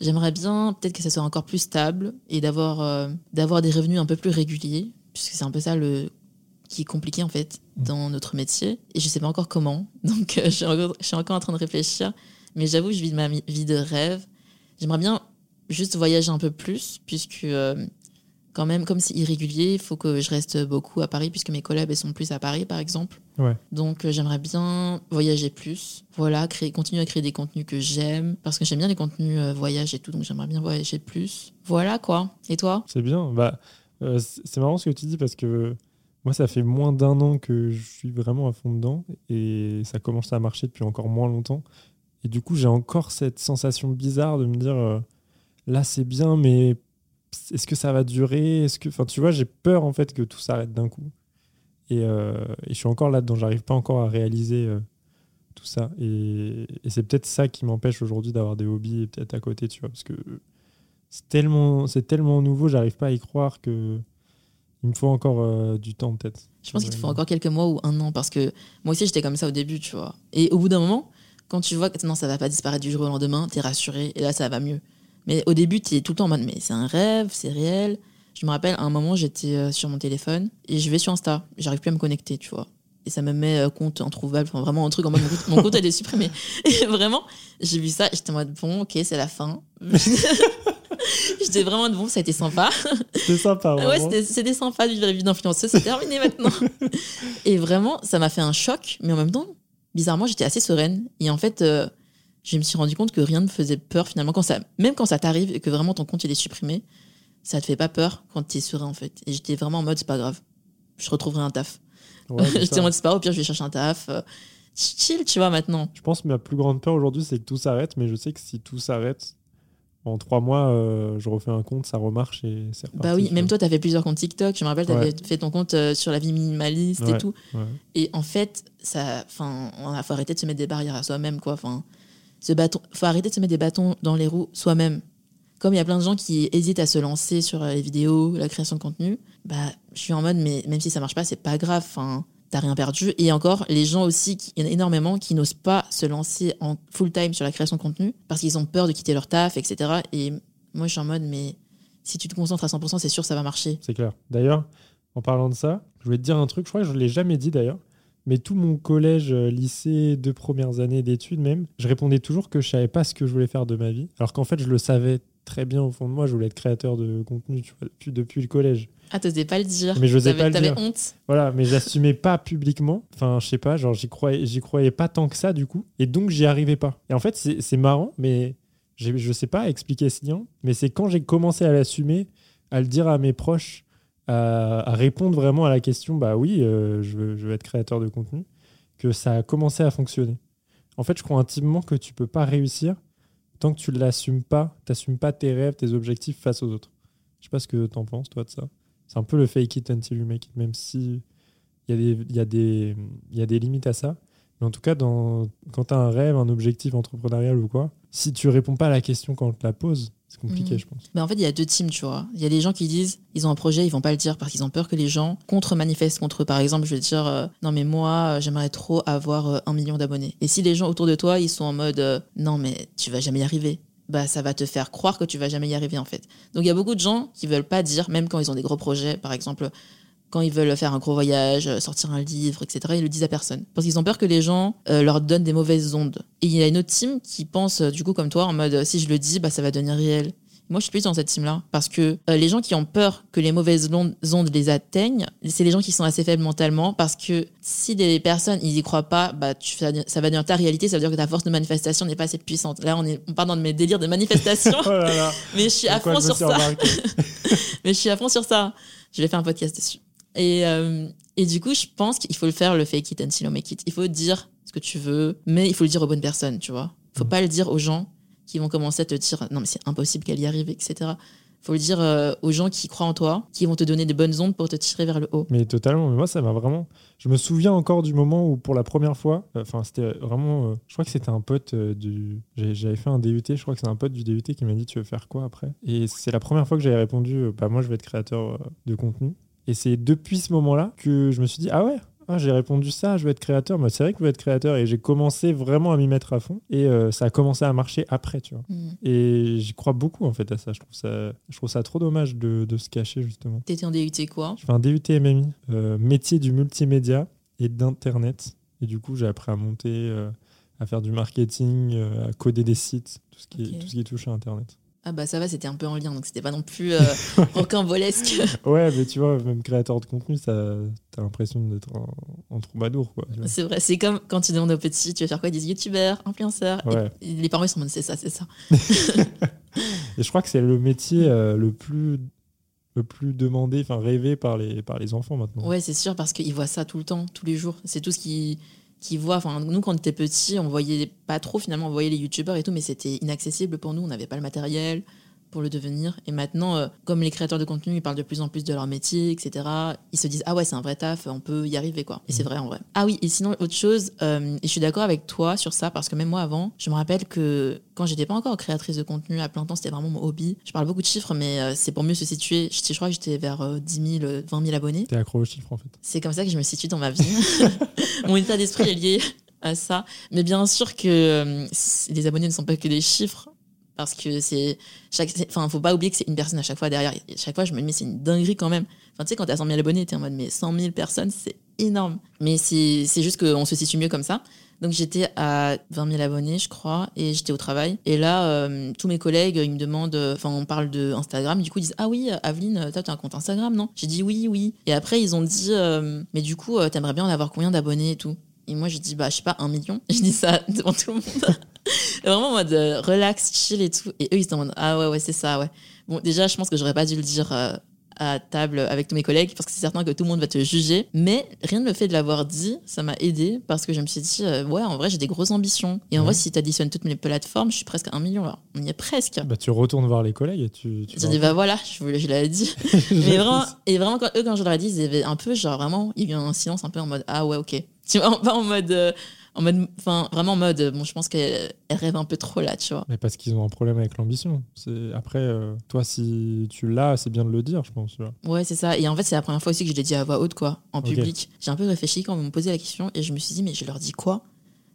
J'aimerais bien peut-être que ça soit encore plus stable et d'avoir euh, d'avoir des revenus un peu plus réguliers, puisque c'est un peu ça le qui est compliqué en fait dans notre métier. Et je sais pas encore comment, donc euh, je, suis encore, en train de réfléchir. Mais j'avoue je vis ma vie de rêve. J'aimerais bien juste voyager un peu plus, puisque euh, quand même, comme c'est irrégulier, il faut que je reste beaucoup à Paris, puisque mes collègues sont plus à Paris, par exemple. Donc, euh, j'aimerais bien voyager plus. Voilà, créer, continuer à créer des contenus que j'aime, parce que j'aime bien les contenus euh, voyage et tout, donc j'aimerais bien voyager plus. Voilà, quoi. Et toi? C'est bien. Bah, euh, c'est marrant ce que tu dis, parce que moi, ça fait moins d'un an que je suis vraiment à fond dedans, et ça commence à marcher depuis encore moins longtemps. Et du coup, j'ai encore cette sensation bizarre de me dire, là, c'est bien, mais est-ce que ça va durer? Est-ce que, enfin, tu vois, j'ai peur en fait que tout s'arrête d'un coup. Et, euh, et, je suis encore là-dedans. J'arrive pas encore à réaliser euh, tout ça. Et, et c'est peut-être ça qui m'empêche aujourd'hui d'avoir des hobbies peut-être à côté, tu vois, parce que c'est tellement, c'est tellement nouveau. J'arrive pas à y croire que il me faut encore euh, du temps peut-être. Je pense qu'il te faut encore quelques mois ou un an parce que moi aussi j'étais comme ça au début, tu vois. Et au bout d'un moment, quand tu vois que non, ça va pas disparaître du jour au lendemain, tu es rassuré et là ça va mieux. Mais au début, tu es tout le temps en mode, mais c'est un rêve, c'est réel. Je me rappelle, à un moment, j'étais euh, sur mon téléphone et je vais sur Insta. J'arrive plus à me connecter, tu vois. Et ça me met euh, compte introuvable, enfin, vraiment un truc en mode, mon compte, a été supprimé. Et vraiment, j'ai vu ça, j'étais en mode, bon, ok, c'est la fin. j'étais vraiment de bon, ça a été sympa. C'était sympa, vraiment. Ouais, c'était sympa de vivre la vie d'influenceuse, c'est terminé maintenant. et vraiment, ça m'a fait un choc, mais en même temps, bizarrement, j'étais assez sereine. Et en fait, euh, je me suis rendu compte que rien ne faisait peur finalement quand ça même quand ça t'arrive et que vraiment ton compte il est supprimé ça te fait pas peur quand tu es serein en fait. Et j'étais vraiment en mode c'est pas grave, je retrouverai un taf. Ouais, j'étais en mode c'est pas au pire je vais chercher un taf. euh, chill, tu vois maintenant. Je pense que ma plus grande peur aujourd'hui, c'est que tout s'arrête, mais je sais que si tout s'arrête, en trois mois, euh, je refais un compte, ça remarche et c'est reparti. Bah oui, même toi, tu as fait plusieurs comptes TikTok. Je me rappelle, tu avais fait ton compte euh, sur la vie minimaliste et tout. Ouais. Et en fait, ça, enfin, on a faut arrêter de se mettre des barrières à soi-même, quoi. Enfin, ce bâton, faut arrêter de se mettre des bâtons dans les roues soi-même. Comme il y a plein de gens qui hésitent à se lancer sur euh, les vidéos, la création de contenu, bah, je suis en mode, mais même si ça marche pas, c'est pas grave. Enfin, t'as rien perdu. Et encore, les gens aussi, il y en a énormément qui n'osent pas se lancer en full time sur la création de contenu parce qu'ils ont peur de quitter leur taf, etc. Et moi, je suis en mode, mais si tu te concentres à 100%, c'est sûr, ça va marcher. C'est clair. D'ailleurs, en parlant de ça, je voulais te dire un truc, je crois que je ne l'ai jamais dit d'ailleurs, mais tout mon collège, euh, lycée, deux premières années d'études même, je répondais toujours que je savais pas ce que je voulais faire de ma vie, alors qu'en fait, je le savais très bien au fond de moi, je voulais être créateur de contenu tu vois, depuis, depuis le collège. Ah, t'osais pas le dire. Mais j'osais T'avais- pas le T'avais dire. honte. Voilà, mais j'assumais pas publiquement. Enfin, je sais pas, genre j'y croyais, j'y croyais pas tant que ça du coup, et donc j'y arrivais pas. Et en fait, c'est marrant, mais je sais pas expliquer ce lien, mais c'est quand j'ai commencé à l'assumer, à le dire à mes proches, à, répondre vraiment à la question, bah oui, euh, je, veux, être créateur de contenu, que ça a commencé à fonctionner. En fait, je crois intimement que tu peux pas réussir tant que tu l'assumes pas, t'assumes pas tes rêves, tes objectifs face aux autres. Je sais pas ce que t'en penses toi de ça. C'est un peu le fake it until you make it, même si il y, y, y a des limites à ça. Mais en tout cas, dans, quand tu as un rêve, un objectif entrepreneurial ou quoi, si tu réponds pas à la question quand on te la pose, c'est compliqué, Mhm. je pense. Mais en fait, il y a deux teams, tu vois. Il y a des gens qui disent, ils ont un projet, ils vont pas le dire parce qu'ils ont peur que les gens contre-manifestent contre eux. Par exemple, je vais dire, euh, non mais moi, euh, j'aimerais trop avoir euh, un million d'abonnés. Et si les gens autour de toi, ils sont en mode, euh, non mais tu vas jamais y arriver, bah ça va te faire croire que tu vas jamais y arriver en fait. Donc il y a beaucoup de gens qui veulent pas dire, même quand ils ont des gros projets, par exemple, quand ils veulent faire un gros voyage, euh, sortir un livre, etc., ils le disent à personne. Parce qu'ils ont peur que les gens euh, leur donnent des mauvaises ondes. Et il y a une autre team qui pense, euh, du coup, comme toi, en mode, si je le dis, bah, ça va devenir réel. Moi, je suis plus dans cette team-là. Parce que euh, les gens qui ont peur que les mauvaises ondes ondes les atteignent, c'est les gens qui sont assez faibles mentalement. Parce que si des personnes, ils y croient pas, bah, tu, ça va devenir ta réalité. Ça veut dire que ta force de manifestation n'est pas assez puissante. Là, on, est, on part dans mes délires de manifestation. Oh là là, mais je suis à fond sur ça. Mais je suis à fond sur ça. Je vais faire un podcast dessus. Et, euh, et du coup, je pense qu'il faut le faire, le fake it until you make it. Il faut dire ce que tu veux, mais il faut le dire aux bonnes personnes, tu vois. faut Mhm. pas le dire aux gens qui vont commencer à te dire non, mais c'est impossible qu'elle y arrive, etc. faut le dire euh, aux gens qui croient en toi, qui vont te donner des bonnes ondes pour te tirer vers le haut. Mais totalement, mais moi ça m'a vraiment. Je me souviens encore du moment où pour la première fois, euh, enfin c'était vraiment. euh, je crois que c'était un pote du. J'avais fait un DUT, je crois que c'est un pote du DUT qui m'a dit Tu veux faire quoi après? Et c'est la première fois que j'avais répondu Bah moi je vais être créateur de contenu. Et c'est depuis ce moment-là que je me suis dit Ah ouais ah, j'ai répondu ça, je veux être créateur. Moi, c'est vrai que je veux être créateur et j'ai commencé vraiment à m'y mettre à fond. Et euh, ça a commencé à marcher après, tu vois. Hmm. Et j'y crois beaucoup en fait à ça. Je trouve ça, je trouve ça trop dommage de, de se cacher justement. T'étais en DUT quoi? Je fais un DUT MMI, euh, métier du multimédia et d'internet. Et du coup, j'ai appris à monter, euh, à faire du marketing, à coder des sites, tout ce qui, tout ce qui touche à internet. Ah bah ça va, c'était un peu en lien, donc c'était pas non plus euh, rocambolesque. Ouais, mais tu vois, même créateur de contenu, ça, t'as l'impression d'être un, un troubadour, quoi. c'est vrai, c'est comme quand tu demandes aux petits, tu vas faire quoi Ils disent youtubeurs, influenceurs. Ouais. et les parents ils sont en mode c'est ça, c'est ça. Et je crois que c'est le métier euh, le plus le plus demandé, enfin rêvé par les, par les enfants maintenant. Ouais, c'est sûr, parce qu'ils voient ça tout le temps, tous les jours. C'est tout ce qu'ils qu'ils voient. Enfin, nous, quand on était petits, on voyait pas trop, finalement, on voyait les youtubeurs et tout, mais c'était inaccessible pour nous. On n'avait pas le matériel pour le devenir. Et maintenant, euh, comme les créateurs de contenu, ils parlent de plus en plus de leur métier, etc., ils se disent, ah ouais, c'est un vrai taf, on peut y arriver, quoi. Et c'est vrai, en vrai. Ah oui, et sinon, autre chose, euh, et je suis d'accord avec toi sur ça, parce que même moi, avant, je me rappelle que quand j'étais pas encore créatrice de contenu à plein temps, c'était vraiment mon hobby. Je parle beaucoup de chiffres, mais euh, c'est pour mieux se situer. Je, je crois que j'étais vers euh, 10 000, euh, 20 000 abonnés. T'es accro aux chiffres en fait. C'est comme ça que je me situe dans ma vie. Mon état d'esprit est lié à ça. Mais bien sûr que euh, les abonnés ne sont pas que des chiffres. Parce que c'est. chaque Enfin, faut pas oublier que c'est une personne à chaque fois derrière. Et chaque fois, je me dis, c'est une dinguerie quand même. Enfin, tu sais, quand t'as 100 000 abonnés, t'es en mode, mais 100 000 personnes, c'est énorme. Mais c'est juste qu'on se situe mieux comme ça. Donc j'étais à 20 000 abonnés, je crois, et j'étais au travail. Et là, euh, tous mes collègues, ils me demandent, enfin, on parle de Instagram, du coup, ils disent, ah oui, Aveline, toi, t'as un compte Instagram, non? J'ai dit oui, oui. Et après, ils ont dit, euh, mais du coup, euh, t'aimerais bien en avoir combien d'abonnés et tout? Et moi, j'ai dit, bah, je sais pas, un million. Je dis ça devant tout le monde. vraiment en mode euh, relax, chill et tout. Et eux, ils se demandent, ah ouais, ouais, c'est ça, ouais. Bon, déjà, je pense que j'aurais pas dû le dire euh, à table avec tous mes collègues parce que c'est certain que tout le monde va te juger. Mais rien de le fait de l'avoir dit, ça m'a aidé parce que je me suis dit, euh, ouais, en vrai, j'ai des grosses ambitions. Et en vrai, si tu additionnes toutes mes plateformes, je suis presque à un million là. On y est presque. Bah, tu retournes voir les collègues et tu. tu dit, bah voilà, je, vous- je l'avais dit. Mais vraiment, et vraiment, quand, eux, quand je leur ai dit, ils avaient un peu, genre, vraiment, il y a eu un silence un peu en mode, ah ouais, ok. Tu vois, pas en mode, euh, en mode, enfin, vraiment en mode, bon, je pense qu'elle elle rêve un peu trop là, tu vois. Mais parce qu'ils ont un problème avec l'ambition. C'est après, euh, toi, si tu l'as, c'est bien de le dire, je pense. tu vois. Ouais, c'est ça. Et en fait, c'est la première fois aussi que je l'ai dit à voix haute, quoi, en public. J'ai un peu réfléchi quand on me posait la question et je me suis dit, mais je leur dis quoi?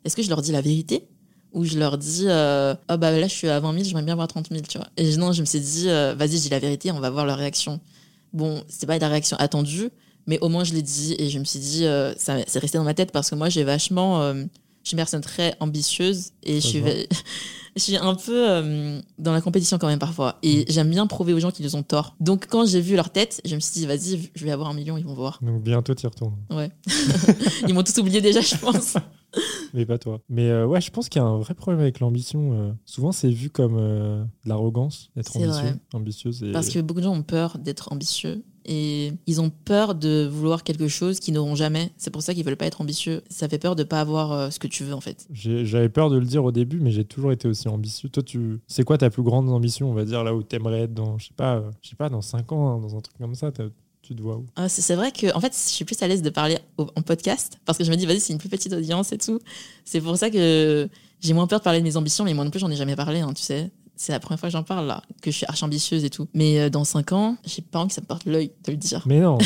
Est-ce que je leur dis la vérité? Ou je leur dis, euh, ah bah là, je suis à 20 000, j'aimerais bien avoir 30 000, tu vois. Et non, je me suis dit, euh, vas-y, je dis la vérité, on va voir leur réaction. Bon, c'est pas la réaction attendue, mais au moins je l'ai dit et je me suis dit, euh, ça c'est resté dans ma tête parce que moi, j'ai vachement. euh, je suis une personne très ambitieuse et je suis, je un peu euh, dans la compétition quand même parfois. Et j'aime bien prouver aux gens qu'ils ont tort. Donc quand j'ai vu leur tête, je me suis dit, vas-y, je vais avoir un million, ils vont voir. Donc bientôt, tu y retournes. Ouais. ils m'ont tous oublié déjà, je pense. Mais pas toi. Mais euh, ouais, je pense qu'il y a un vrai problème avec l'ambition. euh. Souvent, c'est vu comme euh, de l'arrogance, d'être ambitieux, ambitieuse. Et... Parce que beaucoup de gens ont peur d'être ambitieux. Et ils ont peur de vouloir quelque chose qu'ils n'auront jamais. C'est pour ça qu'ils veulent pas être ambitieux. Ça fait peur de pas avoir euh, ce que tu veux, en fait. J'avais peur de le dire au début, mais j'ai toujours été aussi ambitieux. Toi, tu, c'est quoi ta plus grande ambition, on va dire, là où t'aimerais être dans, je sais pas, euh, je sais pas, dans 5 ans, hein, dans un truc comme ça, tu te vois où? Ah, c'est c'est vrai que, en fait, je suis plus à l'aise de parler au- en podcast parce que je me dis, vas-y, c'est une plus petite audience et tout. C'est pour ça que j'ai moins peur de parler de mes ambitions, mais moi non plus, j'en ai jamais parlé, hein, tu sais. C'est la première fois que j'en parle là, que je suis archi ambitieuse et tout. Mais euh, dans 5 ans, j'ai pas envie que ça me porte l'œil de le dire. Mais non,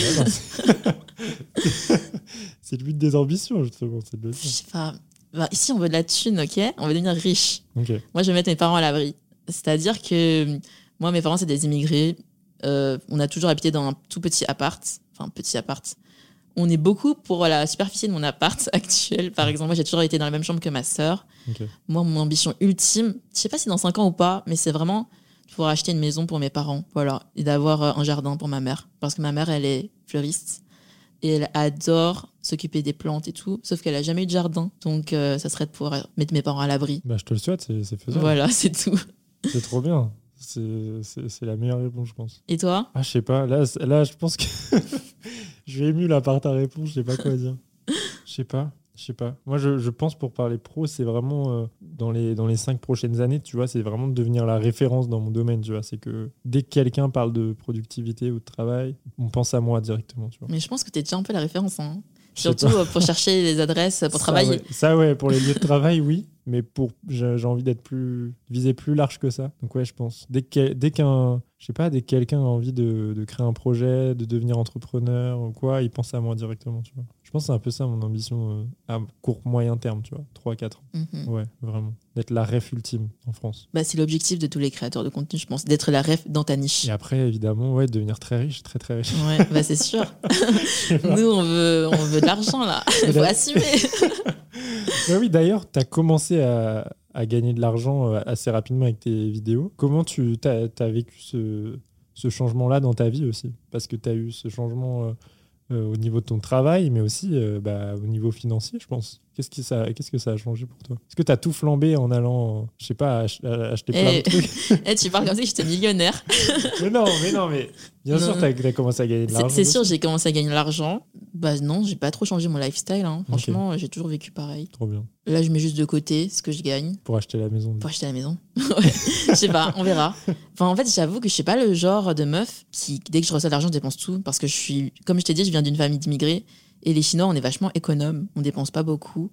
c'est- le but des ambitions, justement, c'est de le Je sais pas. Bah, ici, on veut de la thune, ok On veut devenir riche. Moi, je vais mettre mes parents à l'abri. C'est-à-dire que moi, mes parents, c'est des immigrés. Euh, on a toujours habité dans un tout petit appart. Enfin, petit appart. On est beaucoup pour la superficie de mon appart actuel. Par exemple, moi, j'ai toujours été dans la même chambre que ma sœur. Moi, mon ambition ultime, je sais pas si dans 5 ans ou pas, mais c'est vraiment de pouvoir acheter une maison pour mes parents. Voilà. Et d'avoir euh, un jardin pour ma mère. Parce que ma mère, elle est fleuriste. Et elle adore s'occuper des plantes et tout. Sauf qu'elle a jamais eu de jardin. Donc, euh, ça serait de pouvoir mettre mes parents à l'abri. Bah, je te le souhaite, c'est faisable. Voilà, c'est tout. C'est trop bien. C'est la meilleure réponse, je pense. Et toi? Ah, je sais pas. Là, là je pense que je suis ému là par ta réponse. Je sais pas quoi dire. Je sais pas. Je sais pas. Moi, je, je pense pour parler pro, c'est vraiment euh, dans les dans les cinq prochaines années, tu vois, c'est vraiment de devenir la référence dans mon domaine, tu vois. C'est que dès que quelqu'un parle de productivité ou de travail, on pense à moi directement, tu vois. Mais je pense que tu es déjà un peu la référence. hein. Surtout euh, pour chercher les adresses pour Ça, travailler. ouais. Ça, ouais, pour les lieux de travail, oui. Mais pour, j'ai j'ai envie d'être plus, viser plus large que ça. Donc ouais, je pense. Dès que- dès qu'un, je sais pas, dès que quelqu'un a envie de, de créer un projet, de devenir entrepreneur ou quoi, il pense à moi directement, tu vois. Je pense que c'est un peu ça mon ambition euh, à court moyen terme, tu vois, 3 4 ans. Mhm. Ouais, vraiment. D'être la ref ultime en France. Bah, c'est l'objectif de tous les créateurs de contenu, je pense, d'être la ref dans ta niche. Et après évidemment, ouais, devenir très riche, très très riche. Ouais, bah c'est sûr. Nous, on veut, on veut de l'argent là. Il faut assumer. Oui, d'ailleurs, tu as commencé à, à gagner de l'argent euh, assez rapidement avec tes vidéos. Comment tu as, vécu ce, ce changement-là dans ta vie aussi? Parce que tu as eu ce changement euh, au niveau de ton travail, mais aussi euh, bah, au niveau financier, je pense. Qu'est-ce que ça, qu'est-ce que ça a changé pour toi? Est-ce que tu as tout flambé en allant, je sais pas, ach- à- acheter plein Eh. de trucs? Eh, tu parles comme si j'étais millionnaire. Mais non, mais non, mais bien Non. sûr, tu as, commencé à gagner de l'argent. c'est sûr, j'ai commencé à gagner de l'argent. Bah non, j'ai pas trop changé mon lifestyle. hein. Franchement, j'ai toujours vécu pareil. Trop bien. Là, je mets juste de côté ce que je gagne. Pour acheter la maison. pour acheter la maison. Je sais pas, on verra. Enfin, en fait, j'avoue que je suis pas le genre de meuf qui, dès que je reçois de l'argent, dépense tout. Parce que je suis, comme je t'ai dit, je viens d'une famille d'immigrés. Et les Chinois, on est vachement économe. On dépense pas beaucoup.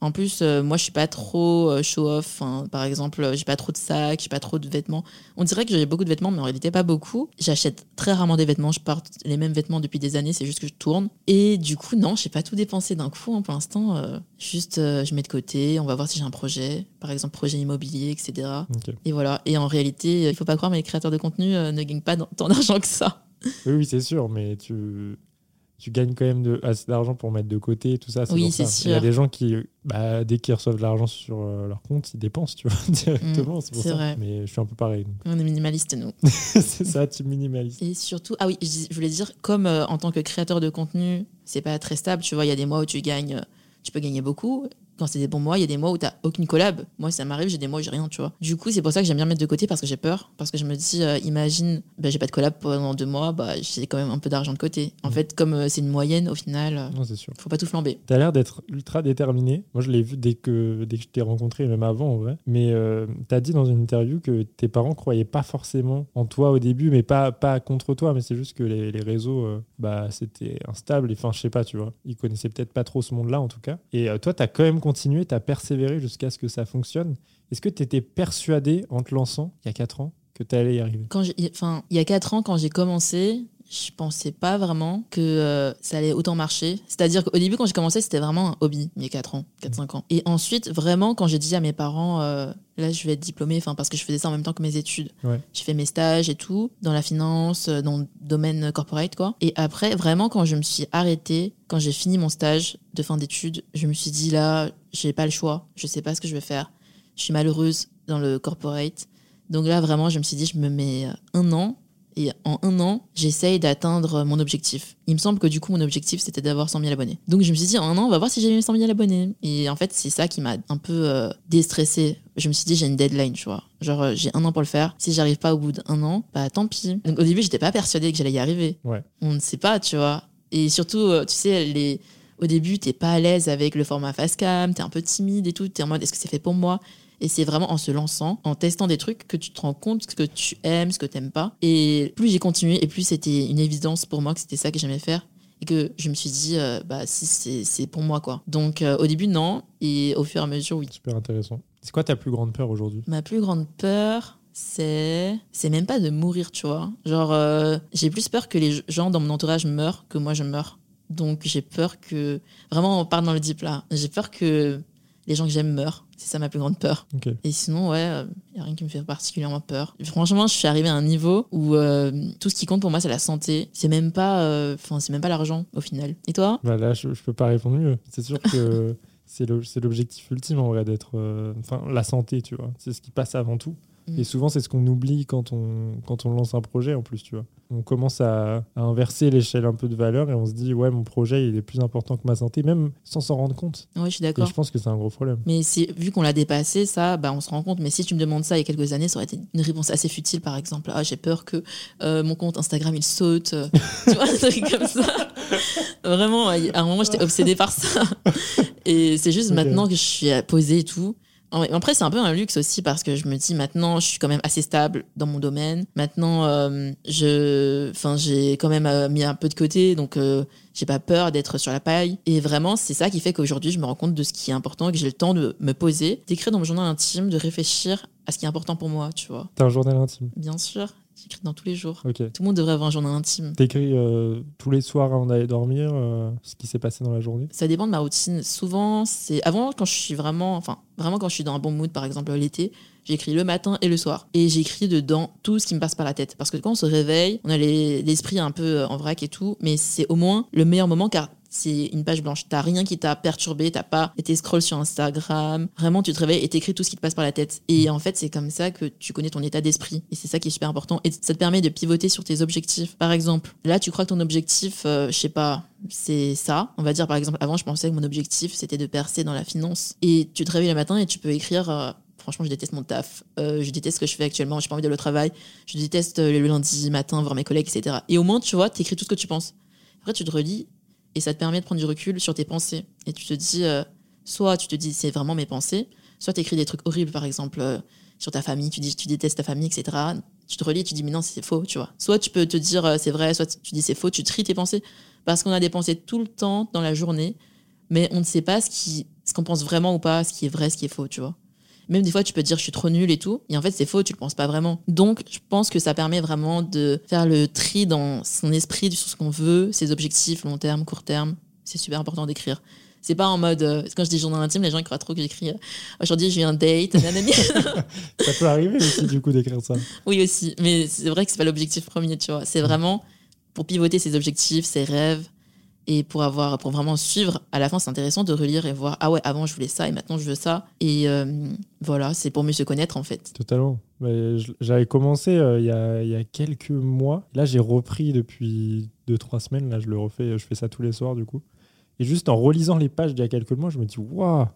En plus, euh, moi, je suis pas trop euh, show-off. hein. Par exemple, euh, j'ai pas trop de sacs, j'ai pas trop de vêtements. On dirait que j'ai beaucoup de vêtements, mais en réalité, pas beaucoup. J'achète très rarement des vêtements. Je porte les mêmes vêtements depuis des années. C'est juste que je tourne. Et du coup, non, je sais pas tout dépensé d'un coup. hein, pour l'instant, euh, juste, je mets de côté. On va voir si j'ai un projet. Par exemple, projet immobilier, etc. Et voilà. Et en réalité, il faut pas croire, mais les créateurs de contenu ne gagnent pas tant d'argent que ça. Oui, oui, c'est sûr, mais tu, tu gagnes quand même de, assez d'argent pour mettre de côté et tout ça. Oui, c'est ça. Il y a sûr. des gens qui, bah, dès qu'ils reçoivent de l'argent sur euh, leur compte, ils dépensent, tu vois, directement. c'est pour c'est ça. vrai. Mais je suis un peu pareil. donc. On est minimaliste, nous. c'est ça, tu minimalises. Et surtout, ah oui, je voulais dire, comme euh, en tant que créateur de contenu, c'est pas très stable, tu vois, il y a des mois où tu gagnes, euh, tu peux gagner beaucoup, quand c'est des bons mois, il y a des mois où t'as aucune collab. Moi, ça m'arrive, j'ai des mois où j'ai rien, tu vois. Du coup, c'est pour ça que j'aime bien mettre de côté parce que j'ai peur. Parce que je me dis, euh, imagine, bah, j'ai pas de collab pendant deux mois, bah, j'ai quand même un peu d'argent de côté. En Mm. fait, comme euh, c'est une moyenne, au final, euh, Non, sûr. faut pas tout flamber. T'as l'air d'être ultra déterminé. Moi, je l'ai vu dès que, dès que je t'ai rencontré, même avant en vrai. Mais euh, t'as dit dans une interview que tes parents croyaient pas forcément en toi au début, mais pas, pas contre toi, mais c'est juste que les, les réseaux, bah, c'était instable. Enfin, je sais pas, tu vois. Ils connaissaient peut-être pas trop ce monde-là, en tout cas. Et toi, t'as quand même continué, t'as persévéré jusqu'à ce que ça fonctionne. Est-ce que t'étais persuadé en te lançant, il y a 4 ans, que t'allais y arriver? Quand il y a quatre ans, quand j'ai commencé, je pensais pas vraiment que euh, ça allait autant marcher. C'est-à-dire qu'au début, quand j'ai commencé, c'était vraiment un hobby, il y a 4 ans, 4-5 ans. Et ensuite, vraiment, quand j'ai dit à mes parents, euh, là, je vais être diplômée, enfin, parce que je faisais ça en même temps que mes études. Ouais. J'ai fait mes stages et tout, dans la finance, euh, dans le domaine corporate, quoi. Et après, vraiment, quand je me suis arrêtée, quand j'ai fini mon stage de fin d'études, je me suis dit, là, j'ai pas le choix, je sais pas ce que je vais faire. Je suis malheureuse dans le corporate. Donc là, vraiment, je me suis dit, je me mets un an. Et en un an, j'essaye d'atteindre mon objectif. Il me semble que du coup, mon objectif, c'était d'avoir 100 000 abonnés. Donc je me suis dit, en un an, on va voir si j'ai eu 100 000 abonnés. Et en fait, c'est ça qui m'a un peu euh, déstressée. Je me suis dit, j'ai une deadline, tu vois. Genre, euh, j'ai un an pour le faire. Si j'arrive pas au bout d'un an, bah tant pis. Donc au début, j'étais pas persuadée que j'allais y arriver. Ouais. On ne sait pas, tu vois. Et surtout, euh, tu sais, les... au début, t'es pas à l'aise avec le format facecam, t'es un peu timide et tout. T'es en mode, est-ce que c'est fait pour moi? Et c'est vraiment en se lançant, en testant des trucs, que tu te rends compte ce que tu aimes, ce que t'aimes pas. Et plus j'ai continué, et plus c'était une évidence pour moi que c'était ça que j'aimais faire. Et que je me suis dit, euh, bah si, c'est c'est pour moi, quoi. Donc euh, au début, non. Et au fur et à mesure, oui. Super intéressant. C'est quoi ta plus grande peur aujourd'hui? Ma plus grande peur, c'est. C'est même pas de mourir, tu vois. Genre, euh, j'ai plus peur que les gens dans mon entourage meurent que moi je meurs. Donc j'ai peur que. Vraiment, on part dans le deep là. J'ai peur que les gens que j'aime meurent. C'est ça ma plus grande peur. Et sinon, ouais, il n'y a rien qui me fait particulièrement peur. Franchement, je suis arrivée à un niveau où euh, tout ce qui compte pour moi, c'est la santé. C'est même pas, euh, enfin, c'est même pas l'argent au final. Et toi? Bah là, je, je peux pas répondre mieux. C'est sûr que c'est l'objectif ultime en vrai d'être. euh, Enfin, la santé, tu vois. C'est ce qui passe avant tout. Mm. Et souvent, c'est ce qu'on oublie quand on, quand on lance un projet en plus, tu vois. On commence à, à inverser l'échelle un peu de valeur et on se dit, ouais, mon projet, il est plus important que ma santé, même sans s'en rendre compte. Ouais, je suis Et d'accord. je pense que c'est un gros problème. Mais vu qu'on l'a dépassé, ça, bah, on se rend compte. Mais si tu me demandes ça il y a quelques années, ça aurait été une réponse assez futile, par exemple. Ah, j'ai peur que euh, mon compte Instagram il saute. euh, tu vois, un truc comme ça. Vraiment, à un moment, j'étais obsédée par ça. Et c'est juste maintenant que je suis posée et tout. Après, c'est un peu un luxe aussi parce que je me dis maintenant, je suis quand même assez stable dans mon domaine. Maintenant, euh, je, enfin, j'ai quand même euh, mis un peu de côté, donc euh, j'ai pas peur d'être sur la paille. Et vraiment, c'est ça qui fait qu'aujourd'hui, je me rends compte de ce qui est important, que j'ai le temps de me poser, d'écrire dans mon journal intime, de réfléchir à ce qui est important pour moi, tu vois. T'as un journal intime. Bien sûr, j'écris dans tous les jours. Tout le monde devrait avoir un journal intime. T'écris euh, tous les soirs avant d'aller dormir euh, ce qui s'est passé dans la journée? Ça dépend de ma routine. Souvent, c'est avant quand je suis vraiment, enfin, vraiment quand je suis dans un bon mood, par exemple l'été, j'écris le matin et le soir. Et j'écris dedans tout ce qui me passe par la tête. Parce que quand on se réveille, on a les- l'esprit un peu en vrac et tout, mais c'est au moins le meilleur moment car c'est une page blanche. T'as rien qui t'a perturbé, t'as pas été scroll sur Instagram. Vraiment, tu te réveilles et t'écris tout ce qui te passe par la tête. Et en fait, c'est comme ça que tu connais ton état d'esprit. Et c'est ça qui est super important. Et ça te permet de pivoter sur tes objectifs. Par exemple, là, tu crois que ton objectif, euh, je sais pas, c'est ça. On va dire, par exemple, avant, je pensais que mon objectif, c'était de percer dans la finance. Et tu te réveilles le matin et tu peux écrire. euh, Franchement, je déteste mon taf. Euh, je déteste ce que je fais actuellement. J'ai pas envie d'aller au travail. Je déteste euh, le lundi matin voir mes collègues, etc. Et au moins, tu vois, t'écris tout ce que tu penses. Après, tu te relis et ça te permet de prendre du recul sur tes pensées. Et tu te dis, euh, soit tu te dis, c'est vraiment mes pensées, soit tu écris des trucs horribles, par exemple, euh, sur ta famille, tu dis, tu détestes ta famille, etc. Tu te relis tu dis, mais non, c'est faux, tu vois. Soit tu peux te dire, euh, c'est vrai, soit tu dis, c'est faux, tu tries tes pensées. Parce qu'on a des pensées tout le temps dans la journée, mais on ne sait pas ce qui, ce qu'on pense vraiment ou pas, ce qui est vrai, ce qui est faux, tu vois. Même des fois, tu peux te dire je suis trop nul et tout, et en fait c'est faux, tu le penses pas vraiment. Donc, je pense que ça permet vraiment de faire le tri dans son esprit sur ce qu'on veut, ses objectifs long terme, court terme. C'est super important d'écrire. C'est pas en mode euh, quand je dis journal intime, les gens ils croient trop que j'écris euh, aujourd'hui j'ai eu un date. Ça peut arriver aussi, du coup, d'écrire ça. oui aussi, mais c'est vrai que c'est pas l'objectif premier, tu vois. C'est vraiment pour pivoter ses objectifs, ses rêves et pour avoir pour vraiment suivre à la fin c'est intéressant de relire et voir ah ouais avant je voulais ça et maintenant je veux ça et euh, voilà c'est pour mieux se connaître en fait Totalement. J'avais commencé euh, il y, a, il y a quelques mois. Là, j'ai repris depuis 2-3 semaines. Là, je le refais. Je fais ça tous les soirs, du coup. Et juste en relisant les pages d'il y a quelques mois, je me dis, waouh,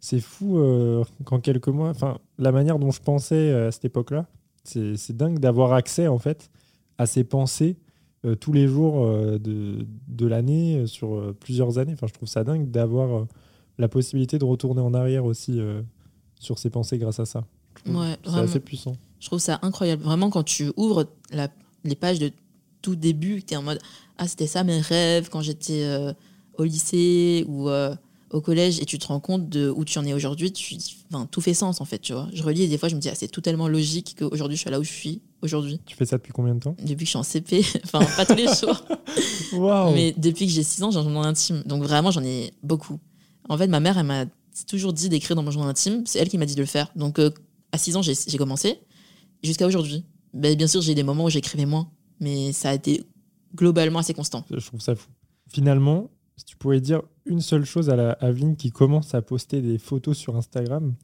C'est fou euh, qu'en quelques mois, enfin, la manière dont je pensais à cette époque-là, c'est dingue d'avoir accès en fait à ces pensées euh, tous les jours euh, de, de l'année euh, sur plusieurs années. Enfin, je trouve ça dingue d'avoir la possibilité de retourner en arrière aussi sur ces pensées grâce à ça. Ouais, c'est assez puissant. Je trouve ça incroyable. Vraiment, quand tu ouvres la- les pages de tout début, tu es en mode Ah, c'était ça mes rêves quand j'étais au lycée ou au collège, et tu te rends compte de où tu en es aujourd'hui. Tu, enfin, tout fait sens en fait, tu vois. Je relis et des fois, je me dis Ah, c'est tout tellement logique qu'aujourd'hui, je suis là où je suis aujourd'hui. Tu fais ça depuis combien de temps? Depuis que je suis en CP, enfin, pas tous les jours. Mais depuis que j'ai 6 ans, j'ai un journal intime. Donc vraiment, j'en ai beaucoup. En fait, ma mère, elle m'a toujours dit d'écrire dans mon journal intime. C'est elle qui m'a dit de le faire. Donc euh, à 6 ans, j'ai commencé. Jusqu'à aujourd'hui. Ben, bien sûr, j'ai des moments où j'écrivais moins. Mais ça a été globalement assez constant. Je trouve ça fou. Finalement, si tu pouvais dire une seule chose à la Aveline qui commence à poster des photos sur Instagram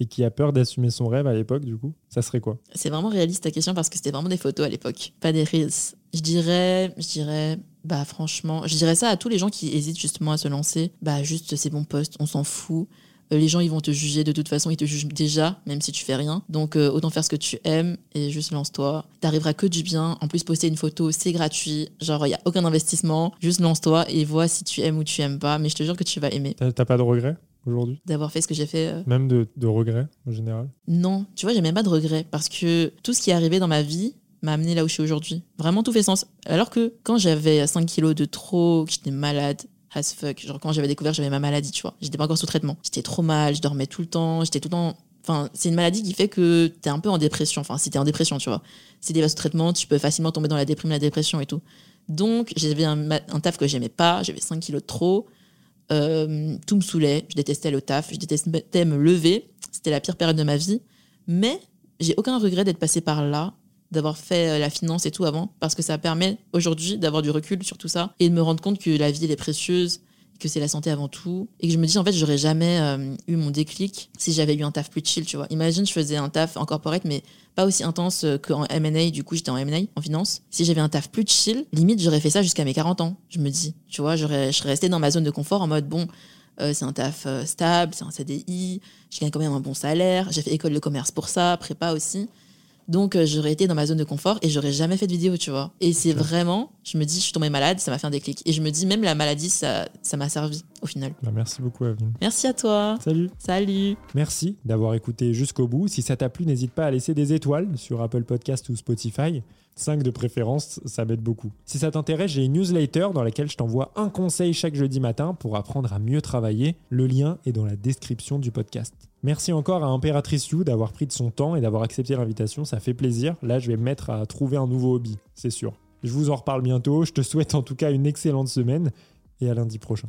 et qui a peur d'assumer son rêve à l'époque, du coup, ça serait quoi? C'est vraiment réaliste ta question parce que c'était vraiment des photos à l'époque, pas des reels. Je dirais, je dirais, bah franchement, je dirais ça à tous les gens qui hésitent justement à se lancer. Bah juste c'est bon poste, on s'en fout. Euh, Les gens ils vont te juger de toute façon, ils te jugent déjà, même si tu fais rien. Donc euh, autant faire ce que tu aimes et juste lance-toi. T'arriveras que du bien. En plus poster une photo c'est gratuit, genre il y a aucun investissement. Juste lance-toi et vois si tu aimes ou tu aimes pas. Mais je te jure que tu vas aimer T'as t'as pas de regrets aujourd'hui? D'avoir fait ce que j'ai fait. euh, Même de, de regrets en général? Non, tu vois, j'ai même pas de regrets parce que tout ce qui est arrivé dans ma vie m'a amené là où je suis aujourd'hui. Vraiment, tout fait sens. Alors que quand j'avais 5 kilos de trop, que j'étais malade, as fuck, genre quand j'avais découvert j'avais ma maladie, tu vois, j'étais pas encore sous traitement. J'étais trop mal, je dormais tout le temps, j'étais tout le temps. Enfin, c'est une maladie qui fait que t'es un peu en dépression. Enfin, si t'es en dépression, tu vois. Si t'es pas sous traitement, tu peux facilement tomber dans la déprime, la dépression et tout. Donc, j'avais un taf que j'aimais pas, j'avais 5 kilos de trop. Euh, tout me saoulait, je détestais le taf, je détestais me lever. C'était la pire période de ma vie. Mais j'ai aucun regret d'être passé par là, d'avoir fait euh, la finance et tout avant, parce que ça permet aujourd'hui d'avoir du recul sur tout ça et de me rendre compte que la vie elle est précieuse, que c'est la santé avant tout, et que je me dis en fait j'aurais jamais euh, eu mon déclic si j'avais eu un taf plus chill, tu vois. Imagine je faisais un taf en corporate, mais pas aussi intense euh, qu'en M&A, du coup j'étais en M&A, en finance. Si j'avais un taf plus chill, limite j'aurais fait ça jusqu'à mes 40 ans, je me dis. Tu vois, j'aurais, je serais restée dans ma zone de confort en mode bon, c'est un taf stable, c'est un CDI, je gagne quand même un bon salaire, j'ai fait école de commerce pour ça, prépa aussi. Donc euh, j'aurais été dans ma zone de confort et j'aurais jamais fait de vidéo, tu vois. Et c'est vraiment, je me dis, je suis tombée malade, ça m'a fait un déclic. Et je me dis, même la maladie, ça, ça m'a servi au final. Bah, Merci beaucoup, Aveline. Merci à toi. Salut Salut. Merci d'avoir écouté jusqu'au bout. Si ça t'a plu, n'hésite pas à laisser des étoiles sur Apple Podcast ou Spotify. 5 de préférence, ça m'aide beaucoup. Si ça t'intéresse, j'ai une newsletter dans laquelle je t'envoie un conseil chaque jeudi matin pour apprendre à mieux travailler. Le lien est dans la description du podcast. Merci encore à Impératrice You d'avoir pris de son temps et d'avoir accepté l'invitation, ça fait plaisir. Là, je vais me mettre à trouver un nouveau hobby, c'est sûr. Je vous en reparle bientôt, je te souhaite en tout cas une excellente semaine et à lundi prochain.